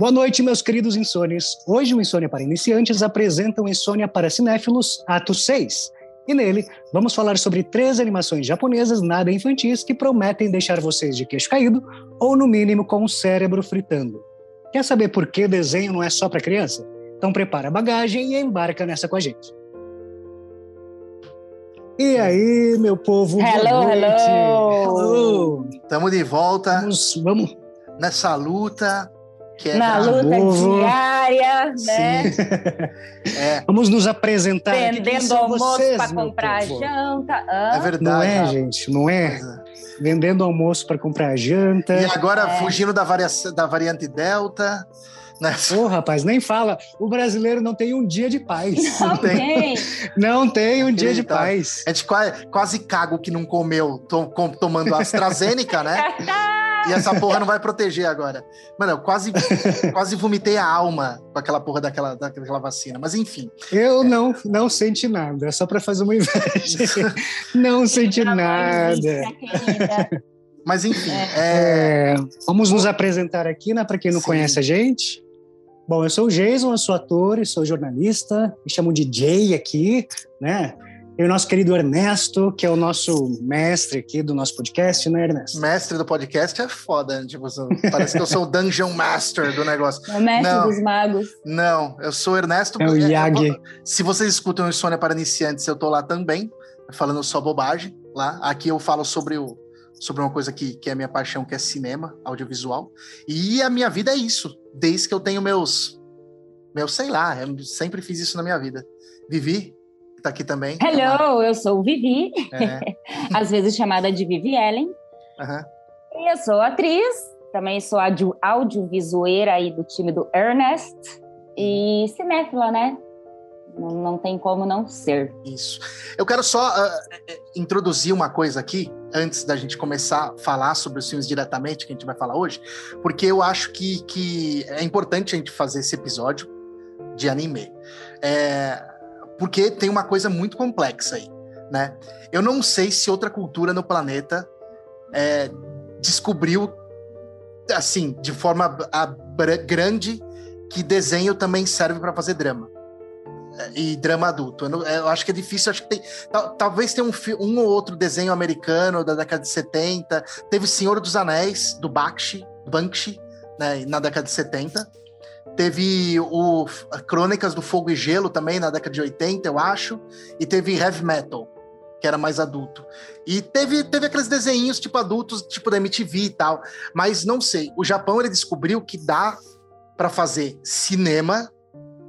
Boa noite, meus queridos insônios. Hoje o Insônia para Iniciantes apresenta o Insônia para Cinéfilos, ato 6. E nele, vamos falar sobre três animações japonesas nada infantis que prometem deixar vocês de queixo caído ou, no mínimo, com o cérebro fritando. Quer saber por que desenho não é só para criança? Então prepara a bagagem e embarca nessa com a gente. E aí, meu povo? Hello, hello! hello. Estamos de volta. Vamos, vamos. Nessa luta que é Na luta novo. diária, né? Sim. é, Vamos nos apresentar. Vendendo almoço para comprar povo? janta. Hã? é verdade. Não é, gente, não é? Vendendo almoço para comprar janta. E agora É. fugindo da, varia... da variante Delta. Né? Ô, rapaz, nem fala. O brasileiro não tem um dia de paz. Não tem. tem. Não tem um dia de paz. A gente quase, quase caga o que não comeu to- com- tomando AstraZeneca, né? E essa porra não vai proteger agora. Mano, eu quase, quase vomitei a alma com aquela porra daquela, daquela vacina. Mas enfim. Eu não, não senti nada, é só para fazer uma inveja. Não senti nada. Querida. Mas enfim. é, É, vamos nos apresentar aqui, né, para quem não Sim. conhece a gente. Bom, eu sou o Jason, eu sou ator e sou jornalista, me chamam de Jay aqui, né? E o nosso querido Ernesto, que é o nosso mestre aqui do nosso podcast, né, Ernesto? mestre do podcast é foda. né? Tipo, parece que eu sou o Dungeon Master do negócio. O mestre Não. dos magos. Não, eu sou Ernesto. É o Yagi. Se vocês escutam o Insônia para Iniciantes, eu tô lá também, falando só bobagem lá. Aqui eu falo sobre, o, sobre uma coisa que, que é a minha paixão, que é cinema, audiovisual. E a minha vida é isso, desde que eu tenho meus. Meus, sei lá, eu sempre fiz isso na minha vida. Vivi, que tá aqui também. Hello, eu sou Vivi, É, às vezes chamada de Vivi Ellen. aham. E eu sou atriz, também sou audio- audiovisueira aí do time do Ernest. E cinéfila, né? Não, não tem como não ser. Isso. Eu quero só eh, introduzir uma coisa aqui, antes da gente começar a falar sobre os filmes diretamente, que a gente vai falar hoje, porque eu acho que, que é importante a gente fazer esse episódio de anime. É, porque tem uma coisa muito complexa aí, né? Eu não sei se outra cultura no planeta é, descobriu, assim, de forma a- grande, que desenho também serve para fazer drama e drama adulto. Eu, não- eu acho que é difícil, acho que tem. tal- talvez tenha um, um ou outro desenho americano da década de 70. Teve Senhor dos Anéis, do Bakshi, Banksy, né, na década de 70. Teve o Crônicas do Fogo e Gelo também, na década de 80, eu acho. E teve Heavy Metal, que era mais adulto. E teve, teve aqueles desenhinhos tipo adultos, tipo da MTV e tal. Mas não sei, o Japão ele descobriu que dá para fazer cinema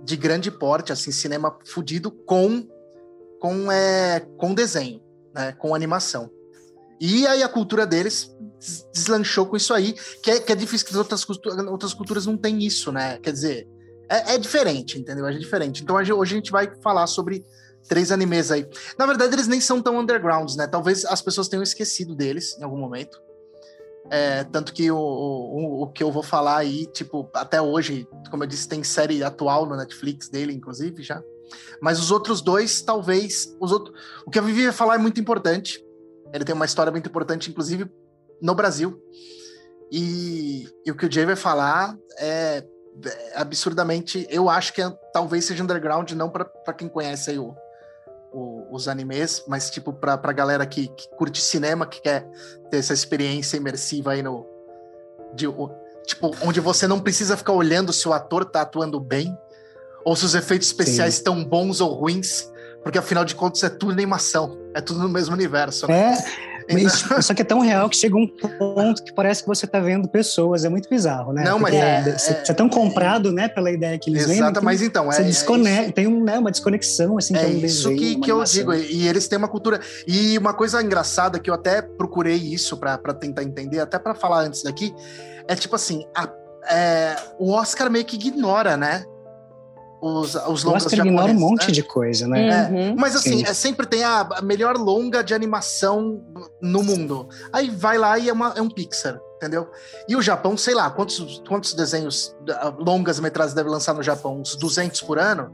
de grande porte, assim, cinema fudido com com é, com desenho, né, com animação. E aí a cultura deles des- deslanchou com isso aí, que é, que é difícil que as outras, cultu- outras culturas não têm isso, né? Quer dizer, é, é diferente, entendeu? É diferente. Então hoje hoje a gente vai falar sobre três animes aí. Na verdade, eles nem são tão undergrounds, né? Talvez as pessoas tenham esquecido deles em algum momento. É, tanto que o, o, o que eu vou falar aí, tipo, até hoje, como eu disse, tem série atual no Netflix dele, inclusive, já. Mas os outros dois, talvez. Os outros, o que a Vivi vai falar é muito importante. Ele tem uma história muito importante, inclusive, no Brasil. E, e o que o Jay vai falar é, é absurdamente. Eu acho que é- talvez seja underground, não para quem conhece aí o, o- os animes, mas tipo pra, pra galera que, que curte cinema, que quer ter essa experiência imersiva aí no. De, o- tipo, onde você não precisa ficar olhando se o ator tá atuando bem, ou se os efeitos especiais estão bons ou ruins, porque afinal de contas é tudo animação, é tudo no mesmo universo. né? É, mas só que é tão real que chega um ponto que parece que você tá vendo pessoas, é muito bizarro, né? Não, mas Porque é- Você, é- você é tão comprado, né, pela ideia que eles vendem. Exato, que mas então, é, Você é desconecta, tem um, né, uma desconexão, assim, É que é um isso desenho, que, que eu digo. E eles têm uma cultura. E uma coisa engraçada que eu até procurei isso para tentar entender, até para falar antes daqui, é tipo assim: a- é, o Oscar meio que ignora, né? Os, os O longas Oscar ignora um monte né? de coisa, né? É, Uhum. Mas assim, Sim. é, sempre tem a melhor longa de animação no mundo. Aí vai lá e é, uma- é um Pixar, entendeu? E o Japão, sei lá, quantos, quantos desenhos, longas metragens deve lançar no Japão? Uns 200 por ano?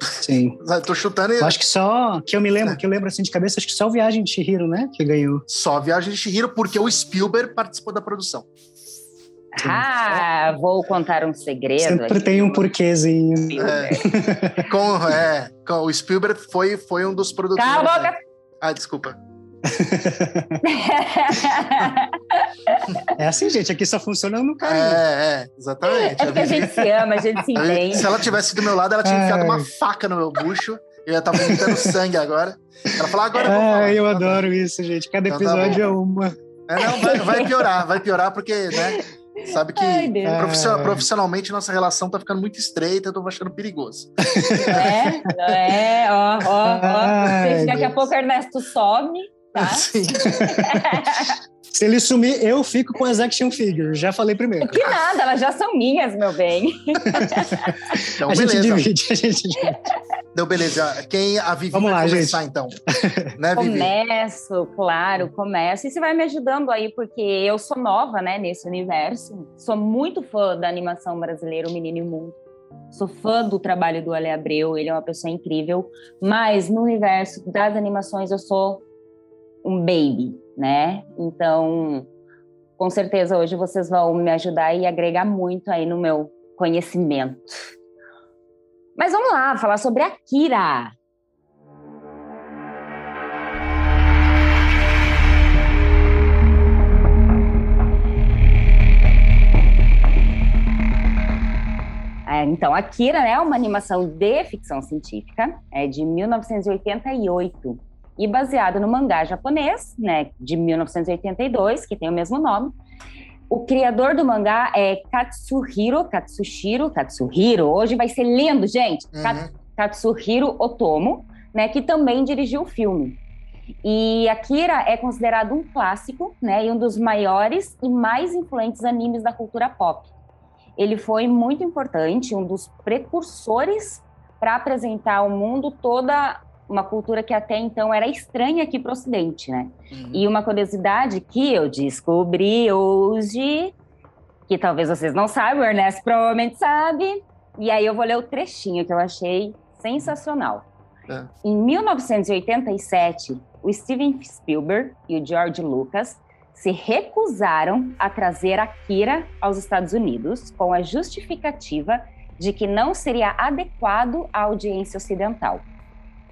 Sim. Tô chutando e Eu acho que só, que eu me É. lembro, que eu lembro assim de cabeça, acho que só o Viagem de Chihiro, né, que ganhou. só Viagem de Chihiro, porque o Spielberg participou da produção. Ah, vou contar um segredo. Sempre aqui. tem um porquêzinho. É, com, é, com o Spielberg foi, foi um dos produtores. Cala a boca! né? Ah, desculpa. É assim, gente. Aqui só funciona no carinho. É, é, exatamente. É porque a gente se ama, a gente se entende. Se ela tivesse do meu lado, ela tinha enfiado Ai. uma faca no meu bucho. Eu ia estar vomitando sangue agora. Ela falou, agora eu vou falar. Ah, eu Tá bom. adoro isso, gente. Cada Então tá episódio é uma. É, não, vai, vai piorar, vai piorar, porque, né? Sabe que Ai, Deus. profissio- Ah. profissionalmente nossa relação tá ficando muito estreita, eu tô achando perigoso. É, é, ó, ó, ó. Ai, Gente, daqui a Deus. pouco o Ernesto some, tá? Sim. Se ele sumir, eu fico com as action figures. Já falei primeiro. Que nada, elas já são minhas, meu bem. Então, a gente beleza. divide, a gente divide. Então, beleza. Quem a Vivi Vamos vai lá, começar, então? Né, Vivi? Começo, claro, começo. E você vai me ajudando aí, porque eu sou nova, né, nesse universo. Sou muito fã da animação brasileira, O Menino e o Mundo. Sou fã do trabalho do Ale Abreu, ele é uma pessoa incrível. Mas no universo das animações eu sou um baby, né? Então, com certeza hoje vocês vão me ajudar e agregar muito aí no meu conhecimento. Mas vamos lá, falar sobre a Kira. É, então, Akira né, é uma animação de ficção científica, é de 1988 e baseado no mangá japonês, né, de 1982, que tem o mesmo nome. O criador do mangá é Katsuhiro, Katsushiro, Katsuhiro, hoje vai ser lindo, gente. Uhum. Kat- Katsuhiro Otomo, né, que também dirigiu o filme. E Akira é considerado um clássico, né, e um dos maiores e mais influentes animes da cultura pop. Ele foi muito importante, um dos precursores para apresentar ao mundo toda uma cultura que até então era estranha aqui para o Ocidente, né? Uhum. E uma curiosidade que eu descobri hoje, que talvez vocês não saibam, o Ernesto provavelmente sabe, e aí eu vou ler o trechinho que eu achei sensacional. É. Em 1987, o Steven Spielberg e o George Lucas se recusaram a trazer Akira aos Estados Unidos com a justificativa de que não seria adequado à audiência ocidental.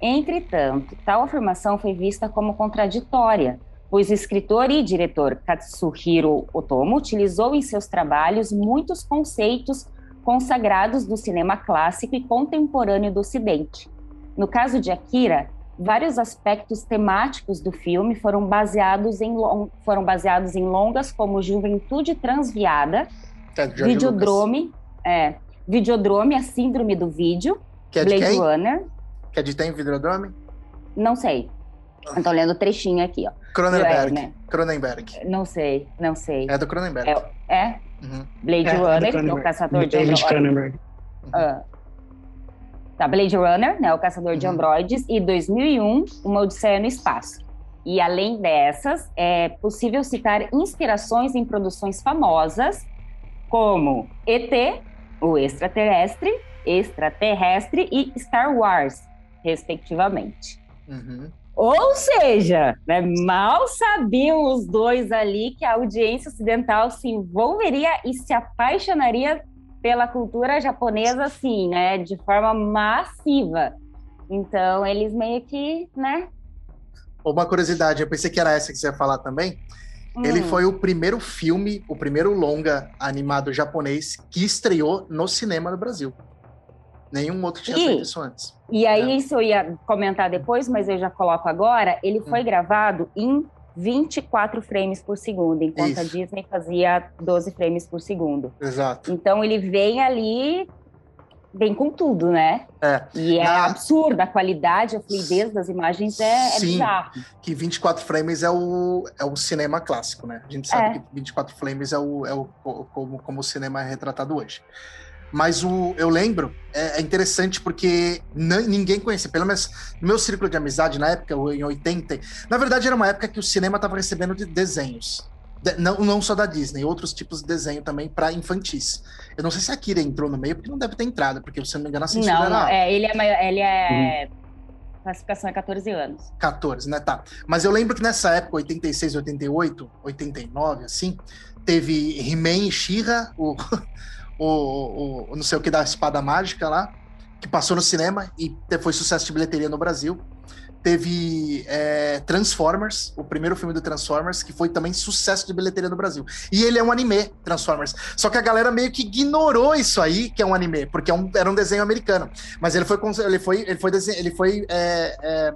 Entretanto, tal afirmação foi vista como contraditória, pois o escritor e diretor Katsuhiro Otomo utilizou em seus trabalhos muitos conceitos consagrados do cinema clássico e contemporâneo do Ocidente. No caso de Akira, vários aspectos temáticos do filme foram baseados em, foram baseados em longas como Juventude Transviada, É, Videodrome, é, Videodrome, a Síndrome do Vídeo. Que é de Blade quem? Runner, Que é de tem Videodrome? não sei. Eu tô lendo o trechinho aqui, ó. Cronenberg. É, né? Cronenberg. Não sei, não sei. É do Cronenberg. É, é Uhum. Blade É, é Runner, é o caçador de David androides. Cronenberg. Ah. Tá, Blade Runner, né, o caçador de Uhum. androides, e 2001, Uma Odisseia no Espaço. E além dessas, é possível citar inspirações em produções famosas, como ET, o extraterrestre, extraterrestre e Star Wars, respectivamente. Uhum. Ou seja, né, mal sabiam os dois ali que a audiência ocidental se envolveria e se apaixonaria pela cultura japonesa, assim, né, de forma massiva. Então, eles meio que, né? Uma curiosidade, eu pensei que era essa que você ia falar também. Ele hum, foi o primeiro filme, o primeiro longa animado japonês que estreou no cinema no Brasil. Nenhum outro tinha Ih. feito isso antes. E aí, É. isso eu ia comentar depois, mas eu já coloco agora. Ele foi Hum. gravado em 24 frames por segundo, enquanto a Isso. Disney fazia 12 frames por segundo. Exato. Então ele vem ali, vem com tudo, né? É. E é Na- absurda a qualidade, a fluidez das imagens é, é Sim. bizarro. Que 24 frames é o, é o cinema clássico, né? A gente sabe É. que 24 frames é, o, é o, co- como, como o cinema é retratado hoje. Mas o, eu lembro, é, é interessante porque ninguém conhecia, pelo menos no meu círculo de amizade, na época, em 80, na verdade era uma época que o cinema estava recebendo de desenhos. De- não, não só da Disney, outros tipos de desenho também para infantis. Eu não sei se a Kira entrou no meio, porque não deve ter entrado, porque se eu não me engano a censura Não, era não, é, ele é, ele é classificação é 14 anos. 14, né? Tá. Mas eu lembro que nessa época, 86, 88, 89, assim, teve He-Man e She-Ra, o, o, o, não sei o que da espada mágica lá, que passou no cinema e foi sucesso de bilheteria no Brasil. Teve é, Transformers, o primeiro filme do Transformers, que foi também sucesso de bilheteria no Brasil. E ele é um anime, Transformers. Só que a galera meio que ignorou isso aí, que é um anime, porque é um, era um desenho americano. Mas ele foi, ele foi, ele foi, ele foi é, é,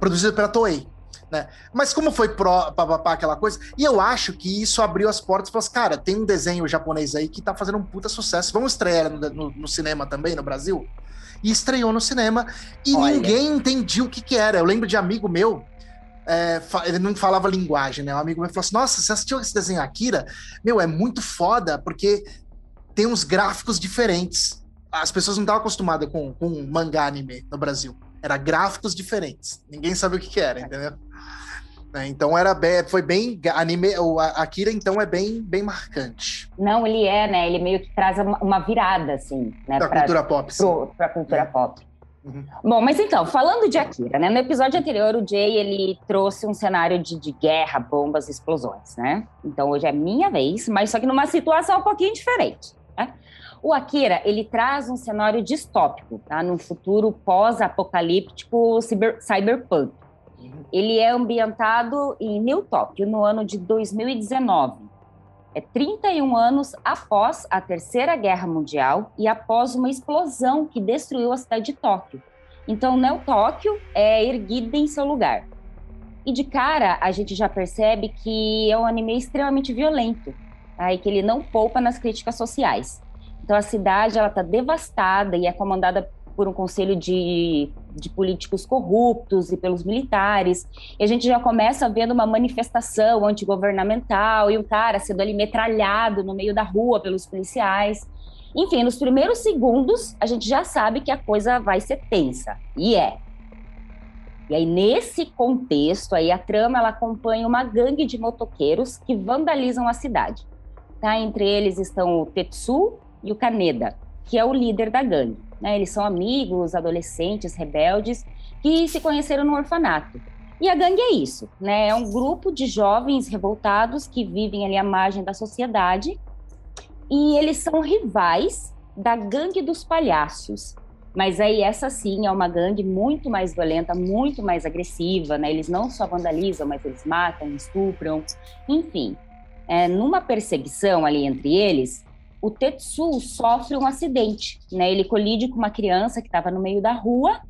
produzido pela Toei. Né? Mas como foi pró, papapá, aquela coisa, e eu acho que isso abriu as portas para cara, tem um desenho japonês aí que tá fazendo um puta sucesso. Vamos estrear no, no, no cinema também, no Brasil? e estreou no cinema e Olha. ninguém entendia o que, que era. Eu lembro de amigo meu, é, ele não falava linguagem, né? Um amigo meu falou assim: Nossa, você assistiu esse desenho Akira? Meu, é muito foda, porque tem uns gráficos diferentes. As pessoas não estavam acostumadas com, com mangá anime no Brasil. Era gráficos diferentes. Ninguém sabia o que, que era, entendeu? Né? Então era bem, foi bem anime, o Akira então é bem bem marcante. Não, ele é, né? Ele meio que traz uma, uma virada assim, né? Pra, pra cultura pop. Pro, pra cultura é. pop. Uhum. Bom, mas então, falando de Akira, né? No episódio anterior, o Jay, ele trouxe um cenário de, de guerra, bombas, explosões, né? Então, hoje é minha vez, mas só que numa situação um pouquinho diferente, né? O Akira, ele traz um cenário distópico, tá? Num futuro pós-apocalíptico cyber, cyberpunk. Ele é ambientado em New Tóquio, no ano de 2019. É 31 anos após a Terceira Guerra Mundial e após uma explosão que destruiu a cidade de Tóquio. Então, Neo Tóquio é erguida em seu lugar. E de cara, a gente já percebe que é um anime extremamente violento, tá? e que ele não poupa nas críticas sociais. Então, a cidade ela está devastada e é comandada por um conselho de, de políticos corruptos e pelos militares. E a gente já começa vendo uma manifestação antigovernamental e um cara sendo ali metralhado no meio da rua pelos policiais. Enfim, nos primeiros segundos, a gente já sabe que a coisa vai ser tensa. E é. E aí, nesse contexto, aí, a trama ela acompanha uma gangue de motoqueiros que vandalizam a cidade. Tá? Entre eles estão o Tetsu e o Kaneda, que é o líder da gangue. Né? Eles são amigos, adolescentes, rebeldes, que se conheceram no orfanato. E a gangue é isso, né? É um grupo de jovens revoltados que vivem ali à margem da sociedade e eles são rivais da gangue dos palhaços. Mas aí essa sim é uma gangue muito mais violenta, muito mais agressiva, né? Eles não só vandalizam, mas eles matam, estupram, enfim. É, numa perseguição ali entre eles, o Tetsu sofre um acidente, né? Ele colide com uma criança que estava no meio da rua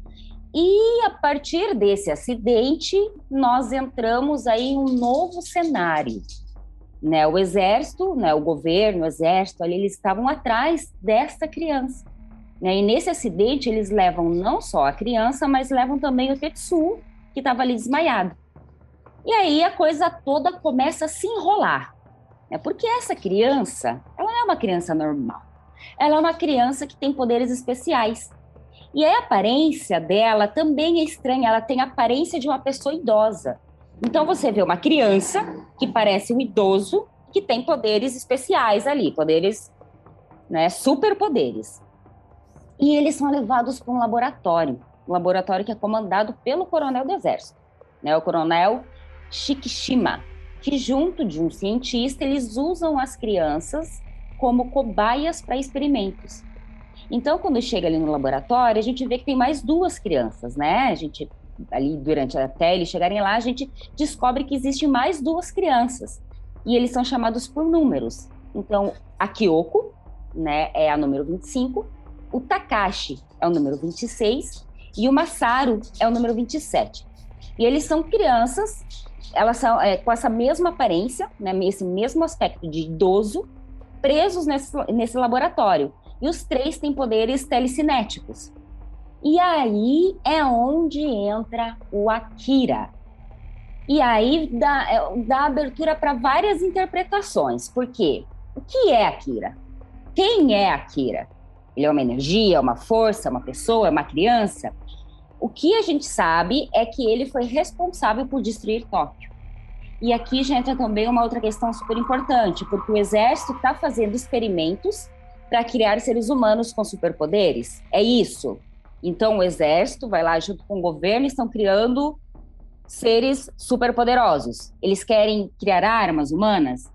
e a partir desse acidente nós entramos aí em um novo cenário, né? O exército, né? O governo, o exército, ali eles estavam atrás desta criança. Né? E nesse acidente eles levam não só a criança, mas levam também o Tetsu que estava ali desmaiado. E aí a coisa toda começa a se enrolar. Né? Porque essa criança, uma criança normal. Ela é uma criança que tem poderes especiais. E a aparência dela também é estranha, ela tem a aparência de uma pessoa idosa. Então você vê uma criança que parece um idoso que tem poderes especiais ali, poderes, né, superpoderes. E eles são levados para um laboratório, um laboratório que é comandado pelo coronel do exército, né, o coronel Shikishima que junto de um cientista eles usam as crianças como cobaias para experimentos. Então, quando chega ali no laboratório, a gente vê que tem mais duas crianças, né? A gente ali durante até eles chegarem lá, a gente descobre que existem mais duas crianças e eles são chamados por números. Então, a Kyoko, né, é a número 25, o Takashi é o número 26 e o Masaru é o número 27. E eles são crianças elas são é, com essa mesma aparência, né, esse mesmo aspecto de idoso, presos nesse, nesse laboratório. E os três têm poderes telecinéticos. E aí é onde entra o Akira. E aí dá, é, dá abertura para várias interpretações. Por quê? O que é Akira? Quem é Akira? Ele é uma energia, uma força, uma pessoa, uma criança? O que a gente sabe é que ele foi responsável por destruir Tóquio. E aqui já entra também uma outra questão super importante, porque o exército está fazendo experimentos para criar seres humanos com superpoderes. É isso. Então o exército vai lá junto com o governo e estão criando seres superpoderosos. Eles querem criar armas humanas?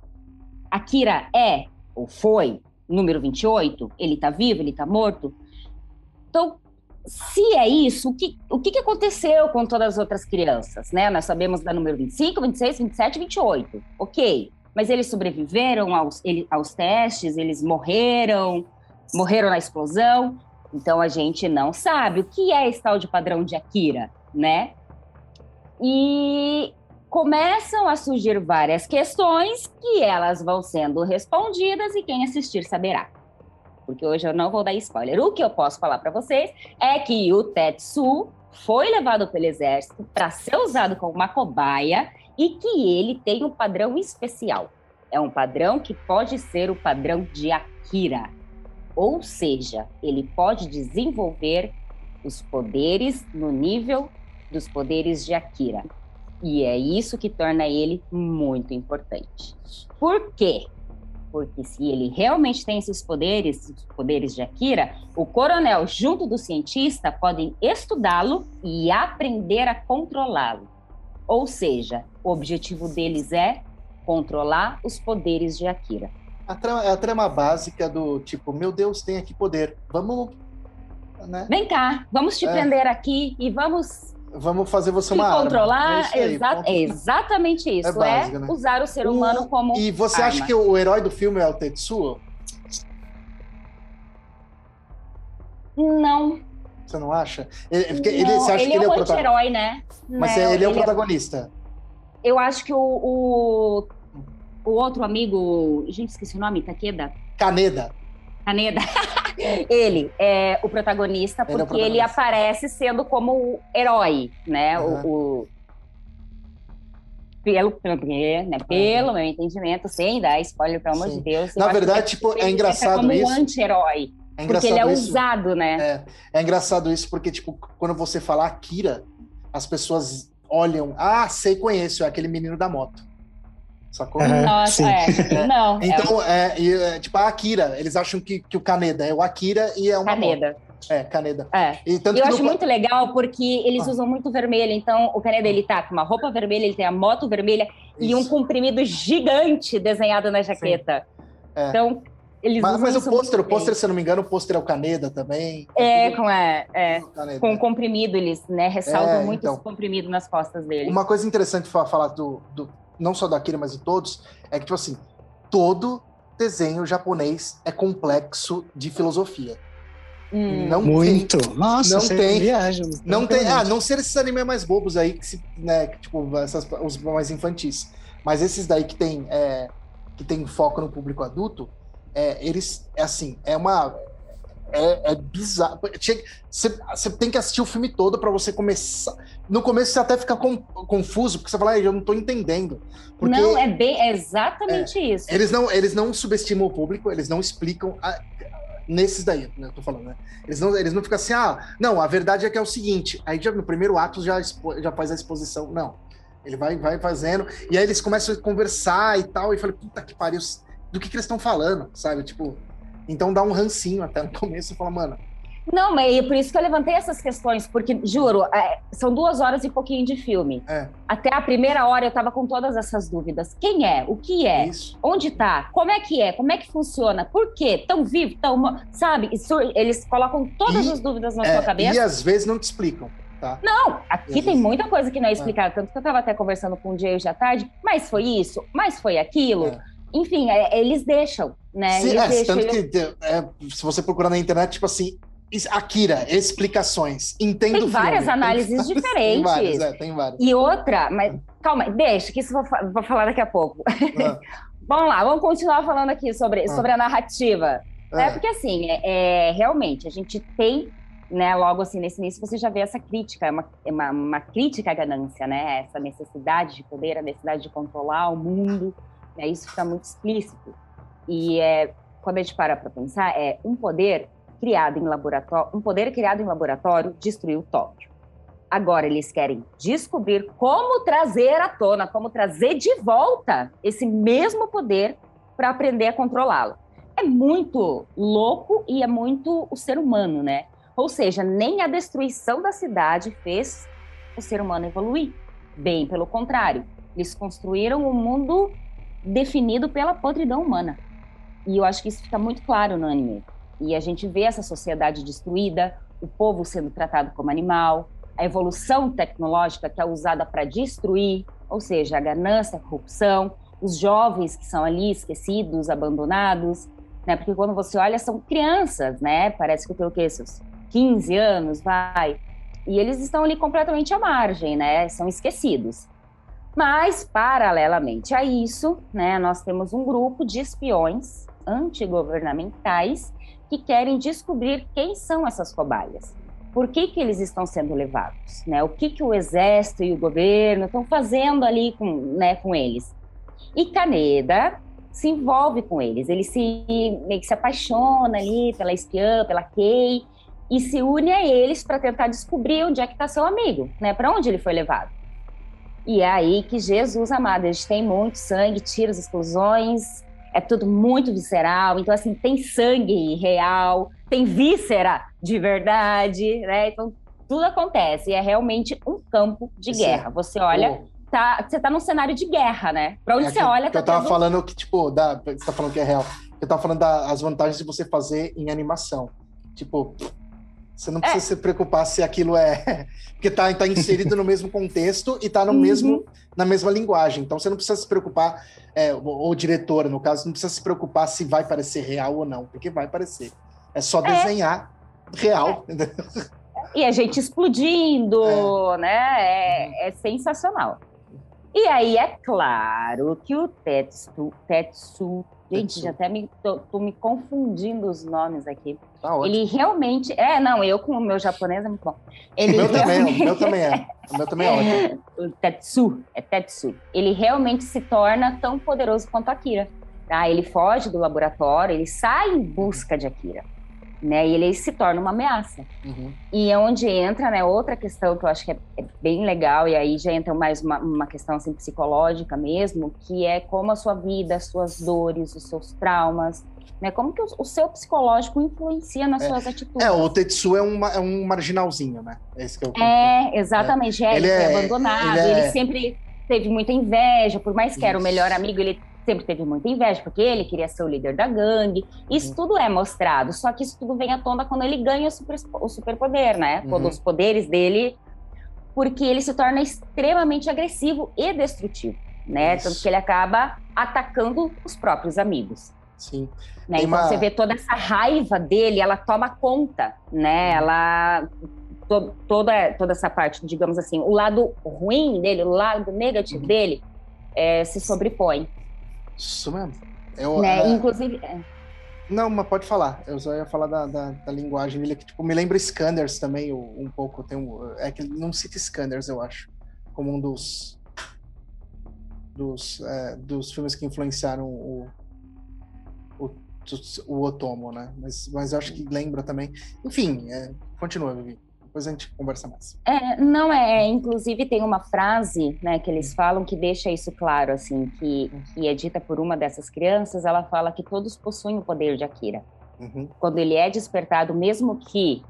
Akira é ou foi número 28? Ele está vivo? Ele está morto? Então, se é isso, o que, o que aconteceu com todas as outras crianças? Né? Nós sabemos da número 25, 26, 27 28. Ok. Mas eles sobreviveram aos, ele, aos testes, eles morreram, morreram na explosão. Então a gente não sabe o que é esse tal de padrão de Akira, né? E começam a surgir várias questões que elas vão sendo respondidas e quem assistir saberá. Porque hoje eu não vou dar spoiler. O que eu posso falar para vocês é que o Tetsu foi levado pelo exército para ser usado como uma cobaia e que ele tem um padrão especial. É um padrão que pode ser o padrão de Akira. Ou seja, ele pode desenvolver os poderes no nível dos poderes de Akira. E é isso que torna ele muito importante. Por quê? Porque se ele realmente tem esses poderes, os poderes de Akira, o coronel, junto do cientista, podem estudá-lo e aprender a controlá-lo. Ou seja, o objetivo deles é controlar os poderes de Akira. A trama, é a trama básica do tipo, meu Deus, tem aqui poder. Vamos. Né? Vem cá, vamos te é. prender aqui e vamos Vamos fazer você uma controlar, arma. É, exa é exatamente isso. É, básico, é né? usar o ser humano o... como. E você arma. acha que o herói do filme é o Tetsuo? Não. Você não acha? Ele, ele, ele, você acha ele que ele é o anti-herói, né? Mas né? ele é o é protagonista. Eu acho que o, o, o, outro amigo. Gente, esqueci o nome, Takeda? Caneda. Caneda. ele é o protagonista porque ele, é protagonista. ele aparece sendo como o herói, né? Uhum. O, o, pelo, pelo, né? pelo uhum. meu entendimento, sem dar spoiler, pelo amor de Deus. Na verdade, tipo, é engraçado como isso. como um anti-herói. É porque ele é isso. usado, né? É, é engraçado isso porque, tipo, quando você fala Akira, as pessoas olham, ah, sei, conheço, é aquele menino da moto. Sacou? Uhum, Nossa, é. é. Não. Então, é, é, tipo, a Akira, eles acham que, que o Kaneda é o Akira e é uma. Kaneda. Moto. É, Caneda. É. E tanto eu acho no... muito legal porque eles ah. usam muito vermelho. Então, o Caneda ele tá com uma roupa vermelha, ele tem a moto vermelha Isso. e um comprimido gigante desenhado na jaqueta. É. Então, eles mas, mas o pôster, o pôster, se eu não me engano, o pôster é o Caneda também. É, com, é, é, com o comprimido, eles né, ressaltam é, muito então, esse comprimido nas costas dele. Uma coisa interessante para falar do, do, não só daquele, mas de todos, é que, tipo assim, todo desenho japonês é complexo de filosofia. Hum. Não muito. Tem, Nossa, não tem. Viagem, não tem. Ah, não ser esses animes mais bobos aí, que se, né, tipo, essas, os mais infantis. Mas esses daí que tem, é, que tem foco no público adulto, é, eles, é assim, é uma é, é bizarro. Você tem que assistir o filme todo para você começar. No começo você até fica com, confuso, porque você fala, eu não tô entendendo. Porque, não, é bem é exatamente é, isso. Eles não, eles não subestimam o público, eles não explicam. A, nesses daí, né, eu tô falando, né? Eles não, eles não ficam assim, ah, não, a verdade é que é o seguinte. Aí já, no primeiro ato já, já faz a exposição. Não. Ele vai, vai fazendo, e aí eles começam a conversar e tal, e falei, puta que pariu, do que, que eles estão falando, sabe? Tipo, então dá um rancinho até no começo e fala, mano. Não, mas é por isso que eu levantei essas questões, porque, juro, é, são duas horas e pouquinho de filme. É. Até a primeira hora eu tava com todas essas dúvidas. Quem é? O que é? Isso. Onde tá? Como é que é? Como é que funciona? Por quê? Tão vivo? Tão... Sabe? Isso, eles colocam todas e, as dúvidas na é, sua cabeça. E às vezes não te explicam. Tá? Não, aqui tem muita coisa que não é explicada. Tanto que eu tava até conversando com o Jay hoje à tarde, mas foi isso, mas foi aquilo. É. Enfim, é, eles deixam, né? Sim, é, tanto que é, se você procurar na internet, tipo assim, Akira, explicações, entendo Tem várias filme. análises tem, diferentes. Tem várias, é, tem várias. E outra, mas calma, deixa, que isso eu vou, vou falar daqui a pouco. Ah. vamos lá, vamos continuar falando aqui sobre, ah. sobre a narrativa. É. Porque assim, é, é, realmente, a gente tem, né, logo assim, nesse início, você já vê essa crítica, é uma, é uma, uma crítica à ganância, né? Essa necessidade de poder, a necessidade de controlar o mundo. Né? Isso fica muito explícito. E é, quando a gente para para pensar, é um poder criado em laboratório, um poder criado em laboratório destruiu Tóquio. Agora eles querem descobrir como trazer à tona, como trazer de volta esse mesmo poder para aprender a controlá-lo. É muito louco e é muito o ser humano, né? Ou seja, nem a destruição da cidade fez o ser humano evoluir. Bem pelo contrário, eles construíram um mundo definido pela podridão humana. E eu acho que isso fica muito claro no anime. E a gente vê essa sociedade destruída, o povo sendo tratado como animal, a evolução tecnológica que é usada para destruir, ou seja, a ganância, a corrupção, os jovens que são ali esquecidos, abandonados, né? Porque quando você olha, são crianças, né? Parece que eu tenho o quê? Seus 15 anos, vai. E eles estão ali completamente à margem, né? São esquecidos. Mas, paralelamente a isso, né, nós temos um grupo de espiões antigovernamentais que querem descobrir quem são essas cobaias. Por que, que eles estão sendo levados? Né? O que, que o exército e o governo estão fazendo ali com, né, com eles? E Caneda se envolve com eles, ele se meio que se apaixona ali pela espiã, pela Kay, e se une a eles para tentar descobrir onde é que está seu amigo, né? Para onde ele foi levado. E é aí que Jesus amado, a gente tem muito sangue, tiros, explosões, é tudo muito visceral. Então, assim, tem sangue real, tem víscera de verdade, né? Então, tudo acontece. E é realmente um campo de Sim. guerra. Você olha, tá, você tá num cenário de guerra, né? Pra onde é você que, olha, tá Eu tava falando que, tipo, da, você tá falando que é real. Eu tava falando das vantagens de você fazer em animação. Tipo, você não precisa é. se preocupar se aquilo é. Porque está tá inserido no mesmo contexto e está no uhum. mesmo, na mesma linguagem. Então você não precisa se preocupar, é, ou diretora, no caso, não precisa se preocupar se vai parecer real ou não, porque vai parecer. É só é. desenhar real. É. E a gente explodindo, é. né? É, uhum. é sensacional. E aí é claro que o Tetsu, Tetsu Gente, já até me, tô, tô, me confundindo os nomes aqui. Tá ele realmente. É, não, eu com o meu japonês é muito bom. Ele o meu realmente... também, o meu também é. O meu também é ótimo. o Tetsu, é Tetsu. Ele realmente se torna tão poderoso quanto Akira. Tá? Ele foge do laboratório, ele sai em busca de Akira né? E ele se torna uma ameaça. Uhum. E é onde entra, né, outra questão que eu acho que é, é bem legal, e aí já entra mais uma, uma, questão assim, psicológica mesmo, que é como a sua vida, as suas dores, os seus traumas, né? Como que o, o seu psicológico influencia nas é, suas atitudes. É, o Tetsu é, uma, é um marginalzinho, né? É, esse que eu é exatamente. É. ele, ele é abandonado, ele, ele sempre teve muita inveja, por mais que era o melhor amigo, ele sempre teve muita inveja, porque ele queria ser o líder da gangue. Isso uhum. tudo é mostrado, só que isso tudo vem à tona quando ele ganha o, super, o superpoder, né? Uhum. Quando os poderes dele. Porque ele se torna extremamente agressivo e destrutivo, né? Isso. Tanto que ele acaba atacando os próprios amigos. Sim. Né? Então uma... você vê toda essa raiva dele, ela toma conta, né? Uhum. Ela to, toda toda essa parte, digamos assim, o lado ruim dele, o lado negativo uhum. dele, é, se sobrepõe. Isso mesmo. Eu, né? É... Inclusive. É. Não, mas pode falar. Eu só ia falar da, da, da linguagem dele, que tipo, me lembra Scanners também, um pouco. Tem um, é que não cita Scanners, eu acho, como um dos. dos, é, dos filmes que influenciaram o, o, o Otomo, né? Mas, mas eu acho que lembra também. Enfim, é, continua, Vivi. Depois a gente conversa mais. É, não é, inclusive tem uma frase, né, que eles falam que deixa isso claro, assim, que, que é dita por uma dessas crianças, ela fala que todos possuem o poder de Akira. Uhum. Quando ele é despertado, mesmo que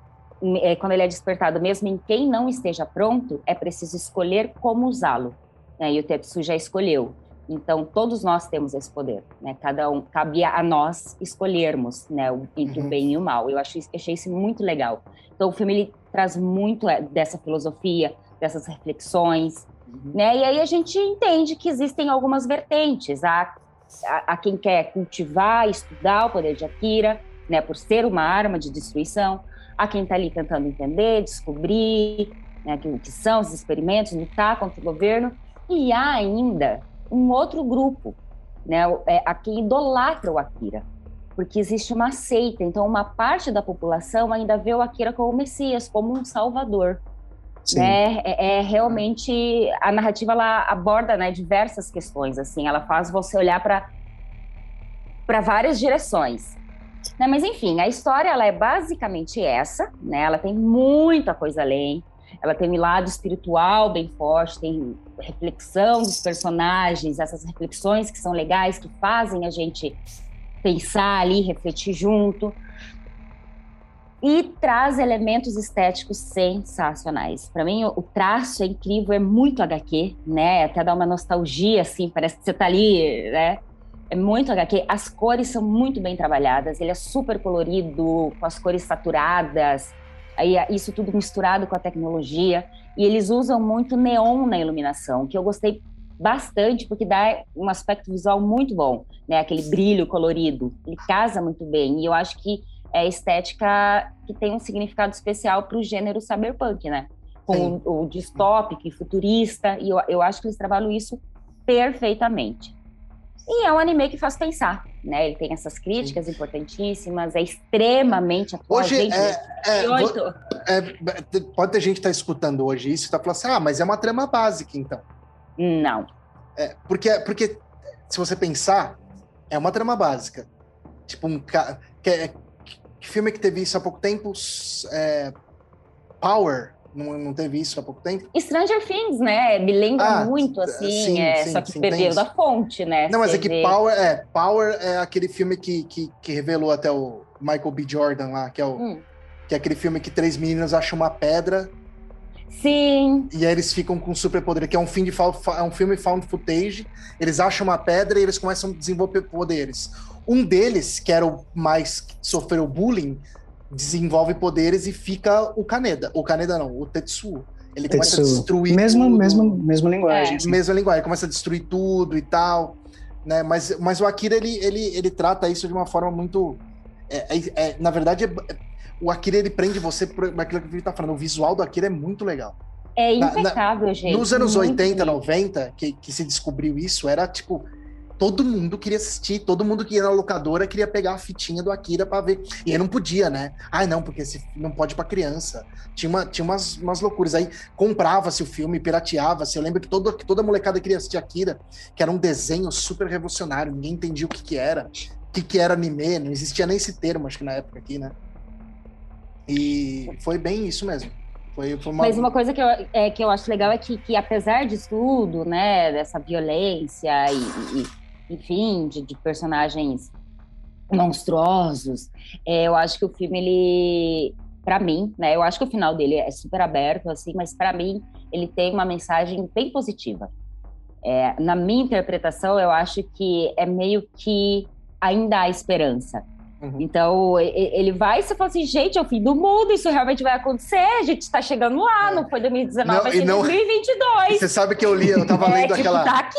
é, quando ele é despertado, mesmo em quem não esteja pronto, é preciso escolher como usá-lo. Né? E o Tetsu já escolheu. Então, todos nós temos esse poder, né? Cada um, cabe a nós escolhermos, né, entre uhum. o bem e o mal. Eu achei, achei isso muito legal. Então, o filme ele traz muito é, dessa filosofia, dessas reflexões, uhum. né? E aí a gente entende que existem algumas vertentes. Há, há, há quem quer cultivar, estudar o poder de Akira, né, por ser uma arma de destruição. Há quem está ali tentando entender, descobrir né, o que são os experimentos, lutar contra o governo. E há ainda um outro grupo, né, é, a quem idolatra o Akira, porque existe uma seita. Então, uma parte da população ainda vê o Akira como o Messias, como um salvador. Né? É, é, realmente a narrativa ela aborda né, diversas questões. Assim, ela faz você olhar para para várias direções. Né? Mas enfim, a história ela é basicamente essa. Né? Ela tem muita coisa além ela tem um lado espiritual bem forte, tem reflexão dos personagens, essas reflexões que são legais, que fazem a gente pensar ali, refletir junto. e traz elementos estéticos sensacionais. Para mim, o traço é incrível, é muito HQ, né? Até dá uma nostalgia, assim, parece que você tá ali, né? É muito HQ. As cores são muito bem trabalhadas, ele é super colorido, com as cores saturadas, aí isso tudo misturado com a tecnologia. E eles usam muito neon na iluminação, que eu gostei bastante, porque dá um aspecto visual muito bom, né? Aquele brilho colorido. Ele casa muito bem. E eu acho que é estética que tem um significado especial para o gênero cyberpunk, né? Com o, o distópico e futurista, e eu, eu acho que eles trabalham isso perfeitamente. E é um anime que faz pensar, né? Ele tem essas críticas Sim. importantíssimas, é extremamente atual. Hoje, gente, é, é, é, pode ter gente que tá escutando hoje isso e tá falando assim, ah, mas é uma trama básica, então. Não. É, porque, porque, se você pensar, é uma trama básica. Tipo, um cara... Que, que filme é que teve isso há pouco tempo? É, Power, não, não teve isso há pouco tempo? Stranger Things, né? Me lembra ah, muito, assim, sim, é, sim, só que sim, bebeu da fonte, né? Não, mas é que Power é, Power é aquele filme que, que, que, revelou até o Michael B. Jordan lá, que é, o, hum. que é aquele filme que três meninas acham uma pedra. Sim. E aí eles ficam com superpoder, que é um, fim de, é um filme found footage. Eles acham uma pedra e eles começam a desenvolver poderes. Um deles, que era o mais que sofreu bullying, desenvolve poderes e fica o Kaneda. O Kaneda não, o Tetsuo. Ele Tetsuo. começa a destruir mesmo, tudo. Mesmo, mesma linguagem. É. Mesma linguagem, começa a destruir tudo e tal. Né? Mas, mas o Akira, ele, ele, ele trata isso de uma forma muito... É, é, é na verdade, é, o Akira, ele prende você por aquilo que ele tá falando. O visual do Akira é muito legal. É impecável, na, na, gente. Nos anos 80, 90, que, que se descobriu isso, era tipo todo mundo queria assistir, todo mundo que ia na locadora queria pegar a fitinha do Akira para ver. E aí não podia, né? Ah, não, porque esse não pode para criança. Tinha, uma, tinha umas, umas loucuras. Aí comprava-se o filme, pirateava-se. Eu lembro que toda, toda molecada queria assistir Akira, que era um desenho super revolucionário, ninguém entendia o que, que era. O que, que era anime, não existia nem esse termo, acho que na época aqui, né? E foi bem isso mesmo. Foi, foi uma... Mas uma coisa que eu, é, que eu acho legal é que, que apesar disso tudo, né, dessa violência e, e enfim, de, de personagens monstruosos. É, eu acho que o filme, ele, para mim, né? Eu acho que o final dele é super aberto, assim, mas para mim ele tem uma mensagem bem positiva. É, na minha interpretação, eu acho que é meio que ainda há esperança. Uhum. Então, ele vai e você fala assim, gente, é o fim do mundo, isso realmente vai acontecer, a gente está chegando lá, é. não foi 2019, não, vai ser não... 2022. Você sabe que eu li, eu tava lendo é, tipo, aquela... tá aqui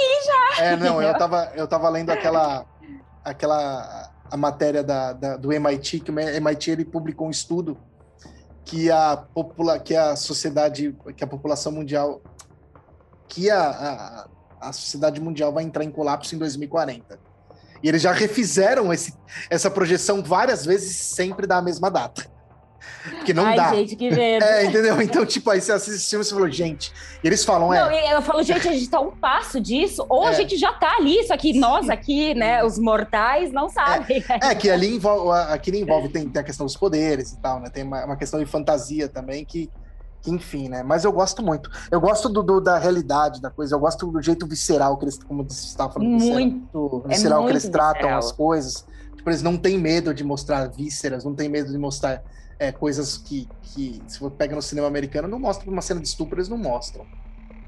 já. É, não, eu tava, eu tava lendo aquela, aquela a matéria da, da, do MIT, que o MIT ele publicou um estudo que a, popula, que a sociedade, que a população mundial, que a, a, a sociedade mundial vai entrar em colapso em 2040. E eles já refizeram esse, essa projeção várias vezes, sempre da mesma data. Porque não Ai, dá. gente, que medo. É, entendeu? Então, tipo, aí você assiste filme e você falou, gente. E eles falam, é. Não, eu falo, gente, a gente tá um passo disso, ou é. a gente já tá ali, só que nós aqui, né, os mortais, não sabem. É, é que ali envolve, aqui envolve, tem, tem a questão dos poderes e tal, né? Tem uma, uma questão de fantasia também que enfim, né? Mas eu gosto muito. Eu gosto do, do, da realidade da coisa, eu gosto do jeito visceral que eles, como você estava falando, muito. Visceral, é visceral que eles visceral. tratam as coisas. Tipo, eles não têm medo de mostrar vísceras, não têm medo de mostrar é, coisas que, que, se você pega no cinema americano, não mostra uma cena de estupro, eles não mostram.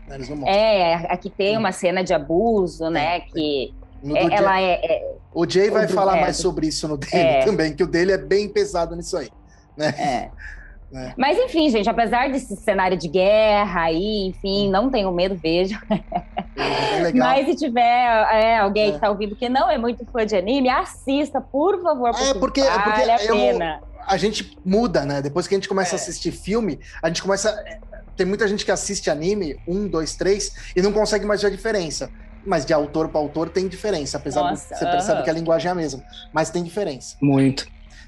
Né? Eles não mostram. É, aqui tem uma cena de abuso, né? Que é, ela é, é, O Jay vai falar mais sobre isso no dele é. também, que o dele é bem pesado nisso aí. Né? É. É. Mas enfim, gente, apesar desse cenário de guerra aí, enfim, não tenho medo, vejo. É Mas se tiver é, alguém é. que tá ouvindo que não é muito fã de anime, assista, por favor, porque, é porque, vale porque a pena. Eu, a gente muda, né? Depois que a gente começa a é. assistir filme, a gente começa. Tem muita gente que assiste anime, um, dois, três, e não consegue mais ver a diferença. Mas de autor para autor tem diferença, apesar Nossa, de você uh -huh. percebe que a linguagem é a mesma. Mas tem diferença. Muito.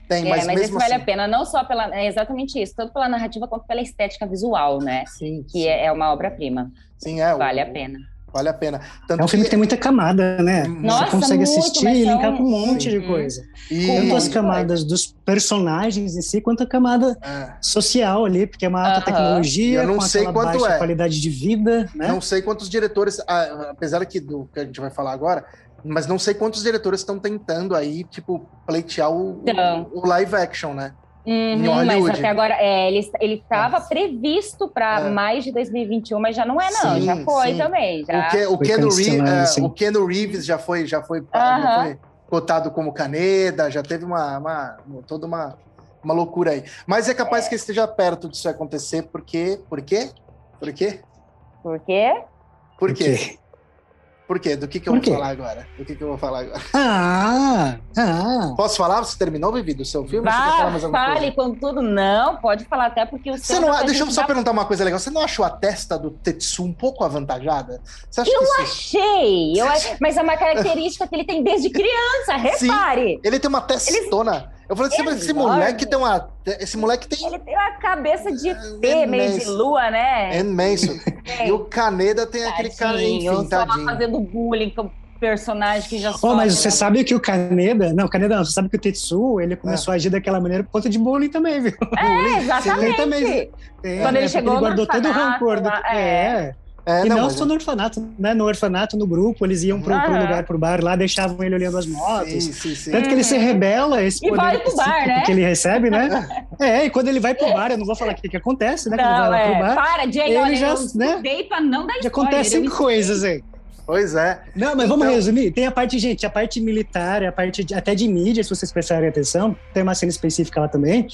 Tem, é, mas, mas mesmo vale assim... a pena, não só pela. É exatamente isso, tanto pela narrativa quanto pela estética visual, né? Sim. Que sim. É, é, uma obra-prima. Sim, é. Vale o, a pena. Vale a pena. Tanto é um filme que... que tem muita camada, né? Nossa, Você consegue muito, assistir e linkar com um monte sim. de coisa. E... Tanto as camadas dos personagens em si, quanto a camada é. social ali, porque é uma alta uh -huh. tecnologia, Eu não com sei quanto baixa é. qualidade de vida. Né? Não sei quantos diretores, apesar que do que a gente vai falar agora, mas não sei quantos diretores estão tentando aí, tipo, pleitear o, o, o, live action, né? Uhum, mas até agora, é, ele estava previsto para é. mais de 2021, mas já não é, não. Sim, já foi sim. também. Já. O, que, o, Keanu Reeves, é, o Keanu Reeves já foi, já foi, já foi cotado como Caneda, já teve uma, uma toda uma, uma loucura aí. Mas é capaz é. que esteja perto disso acontecer, porque. Por quê? Por quê? Por quê? Por quê? Por quê? Do que, que eu vou falar agora? Do que, que eu vou falar agora? Ah! ah. Posso falar? Você terminou, Vivi, do seu filme? Vá, fale com tudo. Não, pode falar até porque o seu... Não, tá deixa eu só perguntar uma coisa legal. Você não achou a testa do Tetsu um pouco avantajada? eu isso... achei! Eu... Mas é uma característica que ele tem desde criança, repare! Sim, ele tem uma testona. Ele... Eu falei, assim, esse moleque tem uma. Esse moleque tem. Ele tem uma cabeça de T, meio de lua, né? É imenso. e o Caneda tem aquele cara, enfim, tadinho. fazendo bullying com personagem que já oh, mas você né? sabe que o Caneda, não, Caneda não, você sabe que o Tetsu, ele começou é. a agir daquela maneira por conta de bullying também, viu? É, exatamente. Ele também, é, Quando ele chegou ele guardou todo o rancor. Do, é. é. É, e não, não só no orfanato, né? No orfanato, no grupo, eles iam pro, ah, pro lugar, pro bar lá, deixavam ele olhando as motos. Sim, sim, sim. Tanto que ele se rebela esse e poder vai pro bar, né? que ele recebe, né? é, e quando ele vai pro bar, eu não vou falar o que, que acontece, né? Não, quando ele vai lá pro é. bar. Para, Jay, ele olha, já, eu né? pra não dar Já acontecem coisas aí. Pois é. Não, mas vamos então... resumir. Tem a parte, gente, a parte militar, a parte de, até de mídia, se vocês prestarem atenção. Tem uma cena específica lá também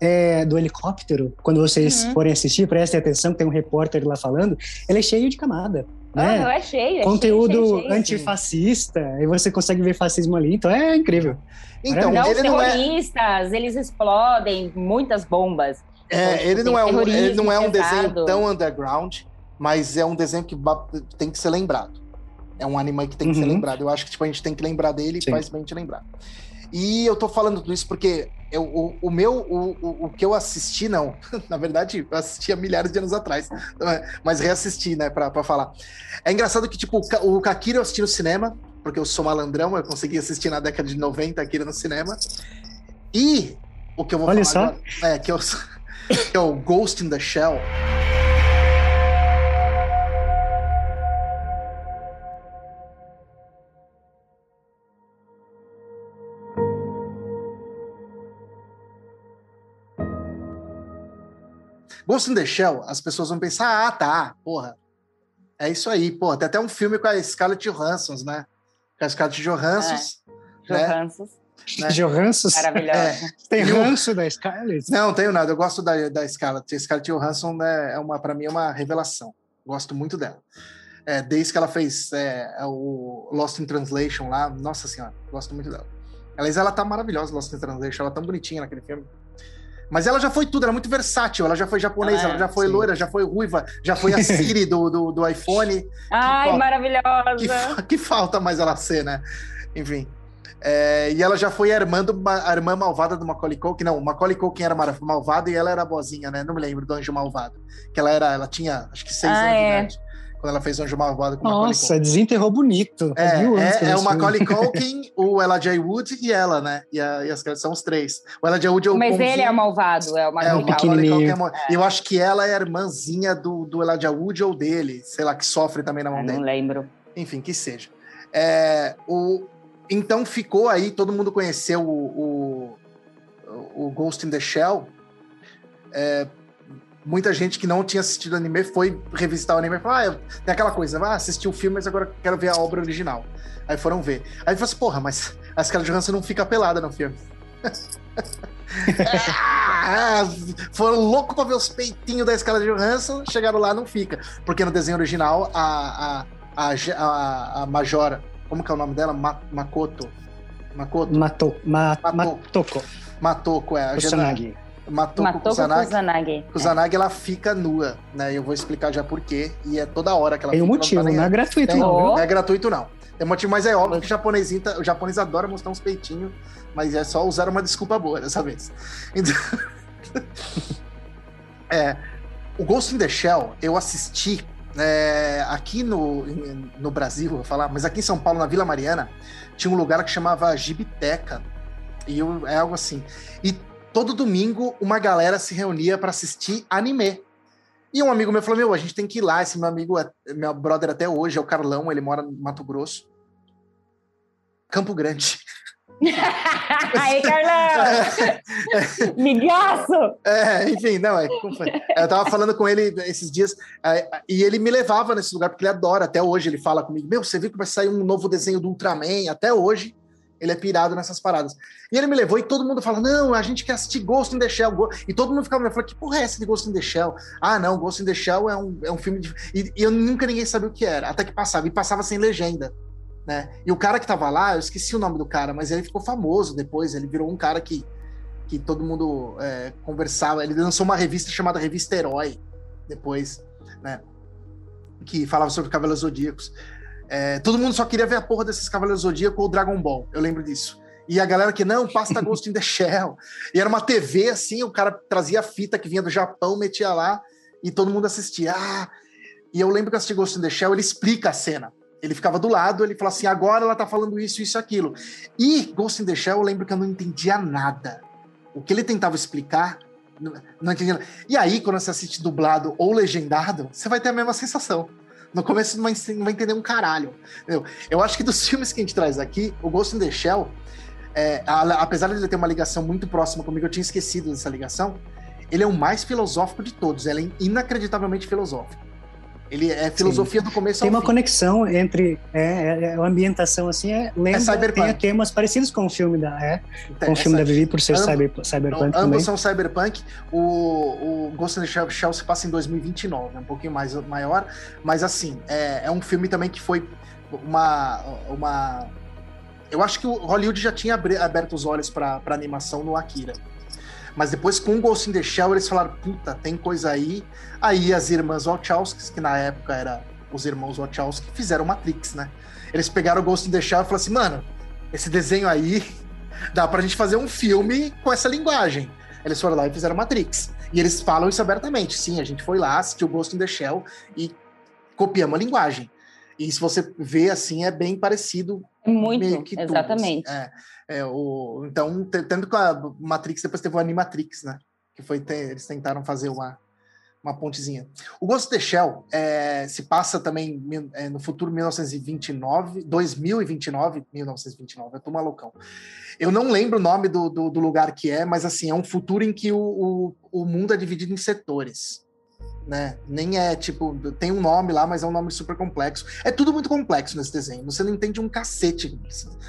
é, do helicóptero, quando vocês uhum. forem assistir, prestem atenção que tem um repórter lá falando, ele é cheio de camada. Né? Oh, é cheio, é Conteúdo cheio, cheio, antifascista, e você consegue ver fascismo ali, então é incrível. Então, não, ele os terroristas, é... eles explodem muitas bombas. É, então, ele, não é um, ele não é um desenho tão underground, mas é um desenho que tem que ser lembrado. É um anime que tem que uhum. ser lembrado. Eu acho que tipo, a gente tem que lembrar dele Sim. e faz bem te lembrar. E eu tô falando tudo isso porque eu, o, o meu, o, o, o, que eu assisti, não, na verdade, eu assisti há milhares de anos atrás, mas reassisti, né, pra, pra falar. É engraçado que, tipo, o Kakira eu assisti no cinema, porque eu sou malandrão, eu consegui assistir na década de 90 Akira no cinema. E o que eu vou Olha falar só. Agora, é que, eu, que é o Ghost in the Shell. Ghost in the Shell, as pessoas vão pensar, ah, tá, porra. É isso aí, porra. Tem até um filme com a Scarlett Johansson, né? Com a Scarlett Johansson. É. Né? Johansson. Né? Johansson? Maravilhosa. É. Tem ranço da Scarlett? Não, tenho nada. Eu gosto da, da Scarlett. A Scarlett Johansson né, é uma, para mim, é uma revelação. Gosto muito dela. É, desde que ela fez é, é, o Lost in Translation lá, nossa senhora, gosto muito dela. Aliás, ela tá maravilhosa, Lost in Translation, ela tá tão bonitinha naquele filme. Mas ela já foi tudo, ela é muito versátil. Ela já foi japonesa, ah, ela já foi sim. loira, já foi ruiva, já foi a Siri do, do, do iPhone. Ai, que, maravilhosa! Que, que, falta mais ela ser, né? Enfim. É, e ela já foi a irmã, do, a irmã malvada do Macaulay Culkin. Não, o Macaulay Culkin era malvado e ela era boazinha, né? Não me lembro do Anjo Malvado. Que ela era, ela tinha, acho que seis ah, anos é. de idade quando ela fez Anjo Malvado com Nossa, desenterrou bonito. É, é, é o Macaulay Culkin, o Elijah Wood e ela, né? E, a, e as são os três. O Elijah Wood é o Mas ele é o malvado, é o Macaulay, é, o Macaulay Culkin. É, é. Eu acho que ela é a irmãzinha do, do Elijah Wood ou dele, sei lá, que sofre também na mão Eu dele. Não lembro. Enfim, que seja. É, o, então ficou aí, todo mundo conheceu o, o, o Ghost in the Shell. É, muita gente que não tinha assistido anime foi revisitar o anime e falou: Ah, tem aquela coisa, ah, assisti o filme, mas agora quero ver a obra original. Aí foram ver. Aí falou assim: porra, mas a Scarlett Johansson não fica pelada no filme. ah, foram loucos pra ver os peitinhos da Scarlett Johansson, chegaram lá, não fica. Porque no desenho original, a, a, a, a, Majora, como que é o nome dela? Ma, Makoto. Makoto? Mato, ma, Matoko. Matoko, é. A Kusanagi. Matou, Matou Kusanagi. Kusanagi. Kusanagi, ela fica nua, né? Eu vou explicar já por quê. E é toda hora que ela Tem fica. um motivo, não, não é gratuito Tem, não. Não é gratuito não. Tem um motivo, mas é óbvio que o tá, o japonês adora mostrar uns peitinhos, mas é só usar uma desculpa boa dessa vez. Então... é, o Ghost in the Shell, eu assisti é, aqui no, no Brasil, vou falar, mas aqui em São Paulo, na Vila Mariana, tinha um lugar que chamava Gibiteca. E eu, é algo assim. E todo domingo uma galera se reunia para assistir anime. E um amigo meu falou: Meu, a gente tem que ir lá. Esse meu amigo, é, meu brother até hoje, é o Carlão, ele mora no Mato Grosso. Campo Grande. Aí, Carlão! Migaço! É, enfim, não, é, eu tava falando com ele esses dias é, e ele me levava nesse lugar porque ele adora, até hoje ele fala comigo, meu, você viu que vai sair um novo desenho do Ultraman, até hoje ele é pirado nessas paradas. E ele me levou e todo mundo fala, não, a gente quer assistir Ghost in the Shell. E todo mundo ficava me falando, que porra é essa de Ghost in the Shell? Ah, não, Ghost in the Shell é um, é um filme de... E, e eu nunca ninguém sabia o que era, até que passava, e passava sem legenda né? E o cara que tava lá, eu esqueci o nome do cara, mas ele ficou famoso depois, ele virou um cara que, que todo mundo é, conversava. Ele lançou uma revista chamada Revista Herói, depois, né? Que falava sobre Cavaleiros Zodíacos. É, todo mundo só queria ver a porra desses Cavaleiros Zodíacos ou Dragon Ball, eu lembro disso. E a galera que, não, pasta Ghost in the Shell. E era uma TV assim, o cara trazia a fita que vinha do Japão, metia lá, e todo mundo assistia. Ah, e eu lembro que eu assisti Ghost in the Shell, ele explica a cena. Ele ficava do lado, ele falava assim: agora ela tá falando isso, isso, aquilo. E Ghost in the Shell, eu lembro que eu não entendia nada. O que ele tentava explicar, não, não entendia nada. E aí, quando você assiste dublado ou legendado, você vai ter a mesma sensação. No começo não vai, não vai entender um caralho. Entendeu? Eu acho que dos filmes que a gente traz aqui, o Ghost in the Shell, é, a, apesar de ele ter uma ligação muito próxima comigo, eu tinha esquecido dessa ligação. Ele é o mais filosófico de todos. Ele é inacreditavelmente filosófico. Ele é filosofia Sim. do começo Tem uma fim. conexão entre é, é, é, a ambientação assim, é, lembra, é cyberpunk. tem temas parecidos com o filme da é, com o filme da Vivi por ser Amb cyber, cyberpunk não, Ambos são cyberpunk. O, o Ghost in the Shell se passa em 2029, é um pouquinho mais maior, mas assim, é, é um filme também que foi uma uma eu acho que o Hollywood já tinha aberto os olhos para animação no Akira. Mas depois, com o Ghost in the Shell, eles falaram: puta, tem coisa aí. Aí as irmãs Wachowski, que na época era os irmãos Wachowski, fizeram Matrix, né? Eles pegaram o Ghost in the Shell e falaram assim: mano, esse desenho aí dá pra gente fazer um filme com essa linguagem. Eles foram lá e fizeram Matrix. E eles falam isso abertamente. Sim, a gente foi lá, assistiu Ghost in the Shell e copiamos a linguagem. E se você vê assim, é bem parecido. Muito, exatamente. Assim. é. É, o, então, tendo com a Matrix, depois teve o Animatrix, né? Que foi, eles tentaram fazer uma, uma pontezinha. O Ghost of the Shell é, se passa também é, no futuro 1929, 2029, 1929, eu tô malucão. Eu não lembro o nome do, do, do lugar que é, mas assim, é um futuro em que o, o, o mundo é dividido em setores né? Nem é tipo, tem um nome lá, mas é um nome super complexo. É tudo muito complexo nesse desenho. Você não entende um cacete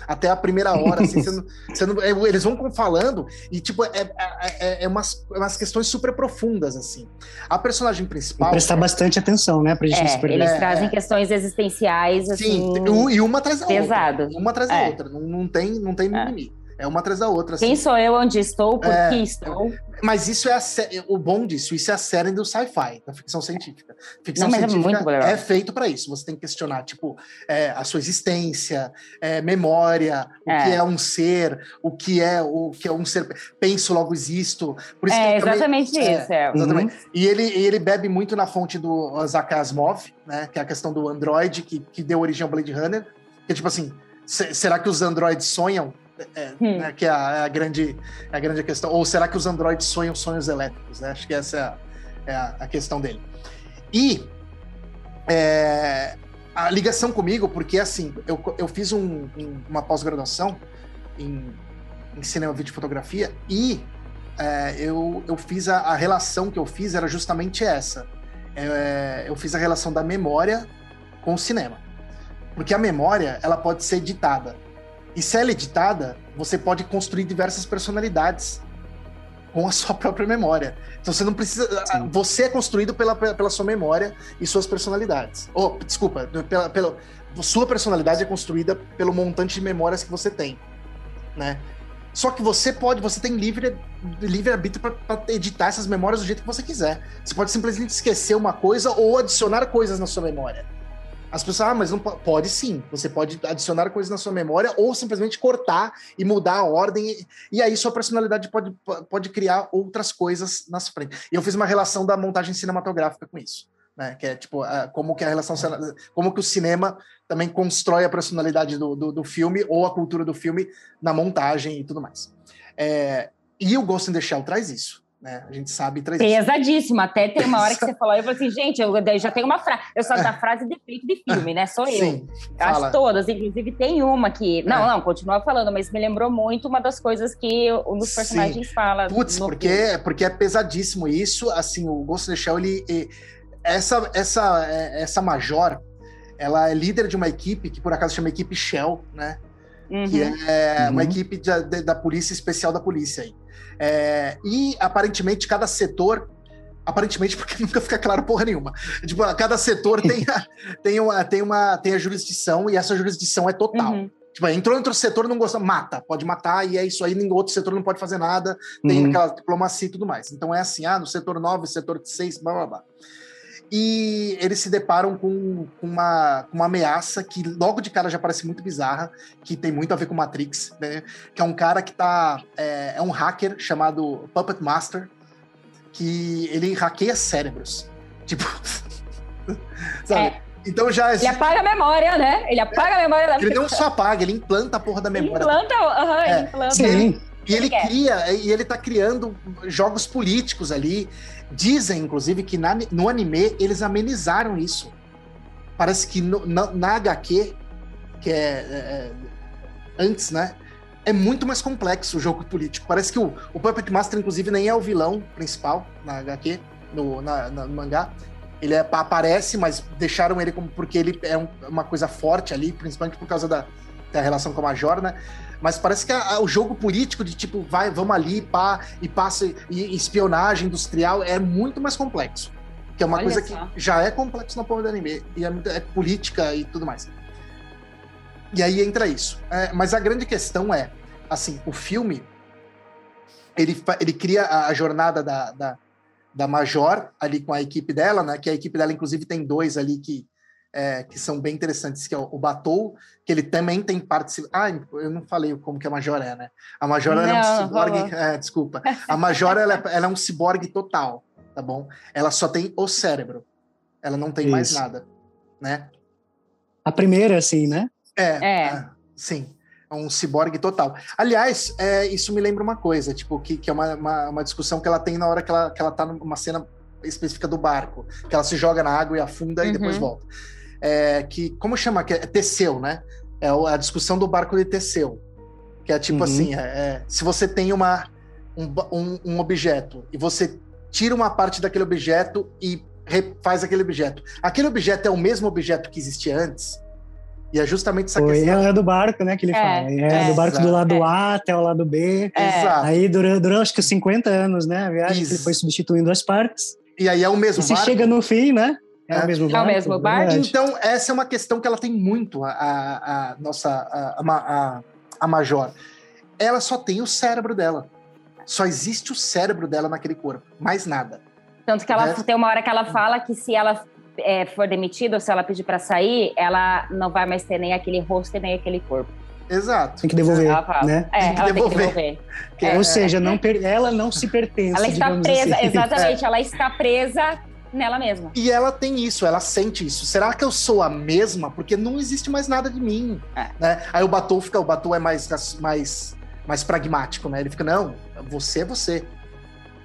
até a primeira hora, assim, você não, você não, é, eles vão falando e tipo é, é, é, é umas, umas questões super profundas assim. A personagem principal. prestar bastante atenção, né, pra gente é, não se perder. Eles trazem é. questões existenciais assim. Sim, e uma atrás da pesado. outra. Uma atrás da outra. Não, não tem, não tem mimimi. É uma atrás da outra. Assim. Quem sou eu, onde estou, por é, que estou. Mas isso é a, o bom disso, isso é a série do sci-fi, da ficção científica. Ficção Não, é científica é, é, feito para isso. Você tem que questionar, tipo, é, a sua existência, é, memória, o que é. é um ser, o que é o que é um ser. Penso, logo existo. Por isso é exatamente também, isso. É. Exatamente. Uhum. E ele, ele bebe muito na fonte do Isaac Asimov, né? Que é a questão do android que, que deu origem ao Blade Runner. Que é tipo assim, será que os androides sonham? É, hum. né, que é a, é a, grande, é a grande questão. Ou será que os androides sonham sonhos elétricos? Né? Acho que essa é a, é a, questão dele. E é, a ligação comigo, porque assim, eu, eu fiz um, um, uma pós-graduação em, em, cinema, vídeo e fotografia e é, eu, eu fiz a, a, relação que eu fiz era justamente essa. É, eu fiz a relação da memória com o cinema. Porque a memória, ela pode ser editada e se ela é editada, você pode construir diversas personalidades com a sua própria memória. Então você não precisa. Sim. Você é construído pela, pela sua memória e suas personalidades. Ou, oh, desculpa, pela, pela, sua personalidade é construída pelo montante de memórias que você tem. Né? Só que você pode, você tem livre, livre arbítrio para editar essas memórias do jeito que você quiser. Você pode simplesmente esquecer uma coisa ou adicionar coisas na sua memória. As pessoas, ah, mas não pode sim. Você pode adicionar coisas na sua memória ou simplesmente cortar e mudar a ordem. E, e aí sua personalidade pode, pode criar outras coisas nas frente. E eu fiz uma relação da montagem cinematográfica com isso. Né? Que é tipo, como que a relação, como que o cinema também constrói a personalidade do, do, do filme ou a cultura do filme na montagem e tudo mais. É, e o Ghost in the Shell traz isso. Né? A gente sabe trazer. Pesadíssimo. Até tem uma hora que você falou, eu falei assim, gente, eu já tenho uma frase. Eu sou da frase de defeito de filme, né? Sou eu. Sim, As todas. Inclusive, tem uma que. Não, é. não, continua falando, mas me lembrou muito uma das coisas que um dos personagens Sim. fala. Putz, porque, porque é pesadíssimo isso. Assim, o Ghost in the Shell, ele. Essa, essa, é, essa Major, ela é líder de uma equipe que por acaso chama equipe Shell, né? Uhum. Que é uhum. uma equipe de, de, da polícia especial da polícia aí. É, e aparentemente cada setor aparentemente porque nunca fica claro porra nenhuma. Tipo, cada setor tem a, tem uma tem uma tem a jurisdição e essa jurisdição é total. Uhum. Tipo, entrou entre o setor não gosta, mata, pode matar e é isso aí, nenhum outro setor não pode fazer nada, tem uhum. aquela diplomacia e tudo mais. Então é assim, ah, no setor 9, setor 6, blá blá blá e eles se deparam com, uma, uma ameaça que logo de cara já parece muito bizarra, que tem muito a ver com Matrix, né? Que é um cara que tá. É, é um hacker chamado Puppet Master, que ele hackeia cérebros. Tipo. sabe? É. Então já. Ele apaga a memória, né? Ele apaga a memória da Ele não só apaga, ele implanta a porra da memória. Ele implanta, uhum, é. ele implanta. Sim. E ele, ele cria, e ele tá criando jogos políticos ali. Dizem, inclusive, que na, no anime eles amenizaram isso. Parece que no, na, na, HQ, que é, é, antes, né? É muito mais complexo o jogo político. Parece que o, o Puppet Master, inclusive, nem é o vilão principal na HQ, no, na, no mangá. Ele é, aparece, mas deixaram ele como porque ele é um, uma coisa forte ali, principalmente por causa da, da relação com a Major, né? Mas parece que a, a, o jogo político de tipo, vai, vamos ali, pá, e passa, e espionagem industrial é muito mais complexo. Que é uma Olha coisa só. que já é complexo na porra do anime. E é, é, política e tudo mais. E aí entra isso. É, mas a grande questão é, assim, o filme, ele, ele cria a, a jornada da, da, da Major ali com a equipe dela, né? Que a equipe dela, inclusive, tem dois ali que é, que são bem interessantes, que é o, Batou, que ele também tem participação. Ah, eu não falei como que a Major é, né? A Major não, é um ciborgue. É, desculpa. A Major ela, é, ela é um ciborgue total, tá bom? Ela só tem o cérebro. Ela não tem Isso. mais nada, né? A primeira, assim, né? É, é. é sim. É um ciborgue total. Aliás, é, isso me lembra uma coisa, tipo, que, que é uma, uma, uma, discussão que ela tem na hora que ela, que ela tá numa cena específica do barco, que ela se joga na água e afunda uhum. e depois volta é, que, como chama? Que é Teseu, né? É a discussão do barco de Teseu. Que é tipo uhum. assim: é, é, se você tem uma, um, um, objeto e você tira uma parte daquele objeto e refaz aquele objeto. Aquele objeto é o mesmo objeto que existia antes? E é justamente essa Foi, questão. É do barco, né, que ele é, fala. É, é do barco do lado A até o lado B. Exato. Aí durante, durante acho que 50 anos, né, a viagem, ele foi substituindo as partes. E aí é o mesmo e se chega no fim, né? É, o mesmo barco. É o mesmo barco. Então, essa é uma questão que ela tem muito, a, a, a nossa, a, a, a Major. Ela só tem o cérebro dela. Só existe o cérebro dela naquele corpo, mais nada. Tanto que ela resto... tem uma hora que ela fala que se ela é, for demitida ou se ela pedir para sair, ela não vai mais ter nem aquele rosto nem aquele corpo. Exato. Tem que devolver, né? É, tem que devolver. Tem que devolver. É, ou seja, não per... ela não se pertence. Ela está presa, assim. exatamente. Ela está presa nela mesma. E ela tem isso, ela sente isso. Será que eu sou a mesma? Porque não existe mais nada de mim. É. Né? Aí o Batou fica, o Batou é mais, mais, mais pragmático, né? Ele fica, não, você é você.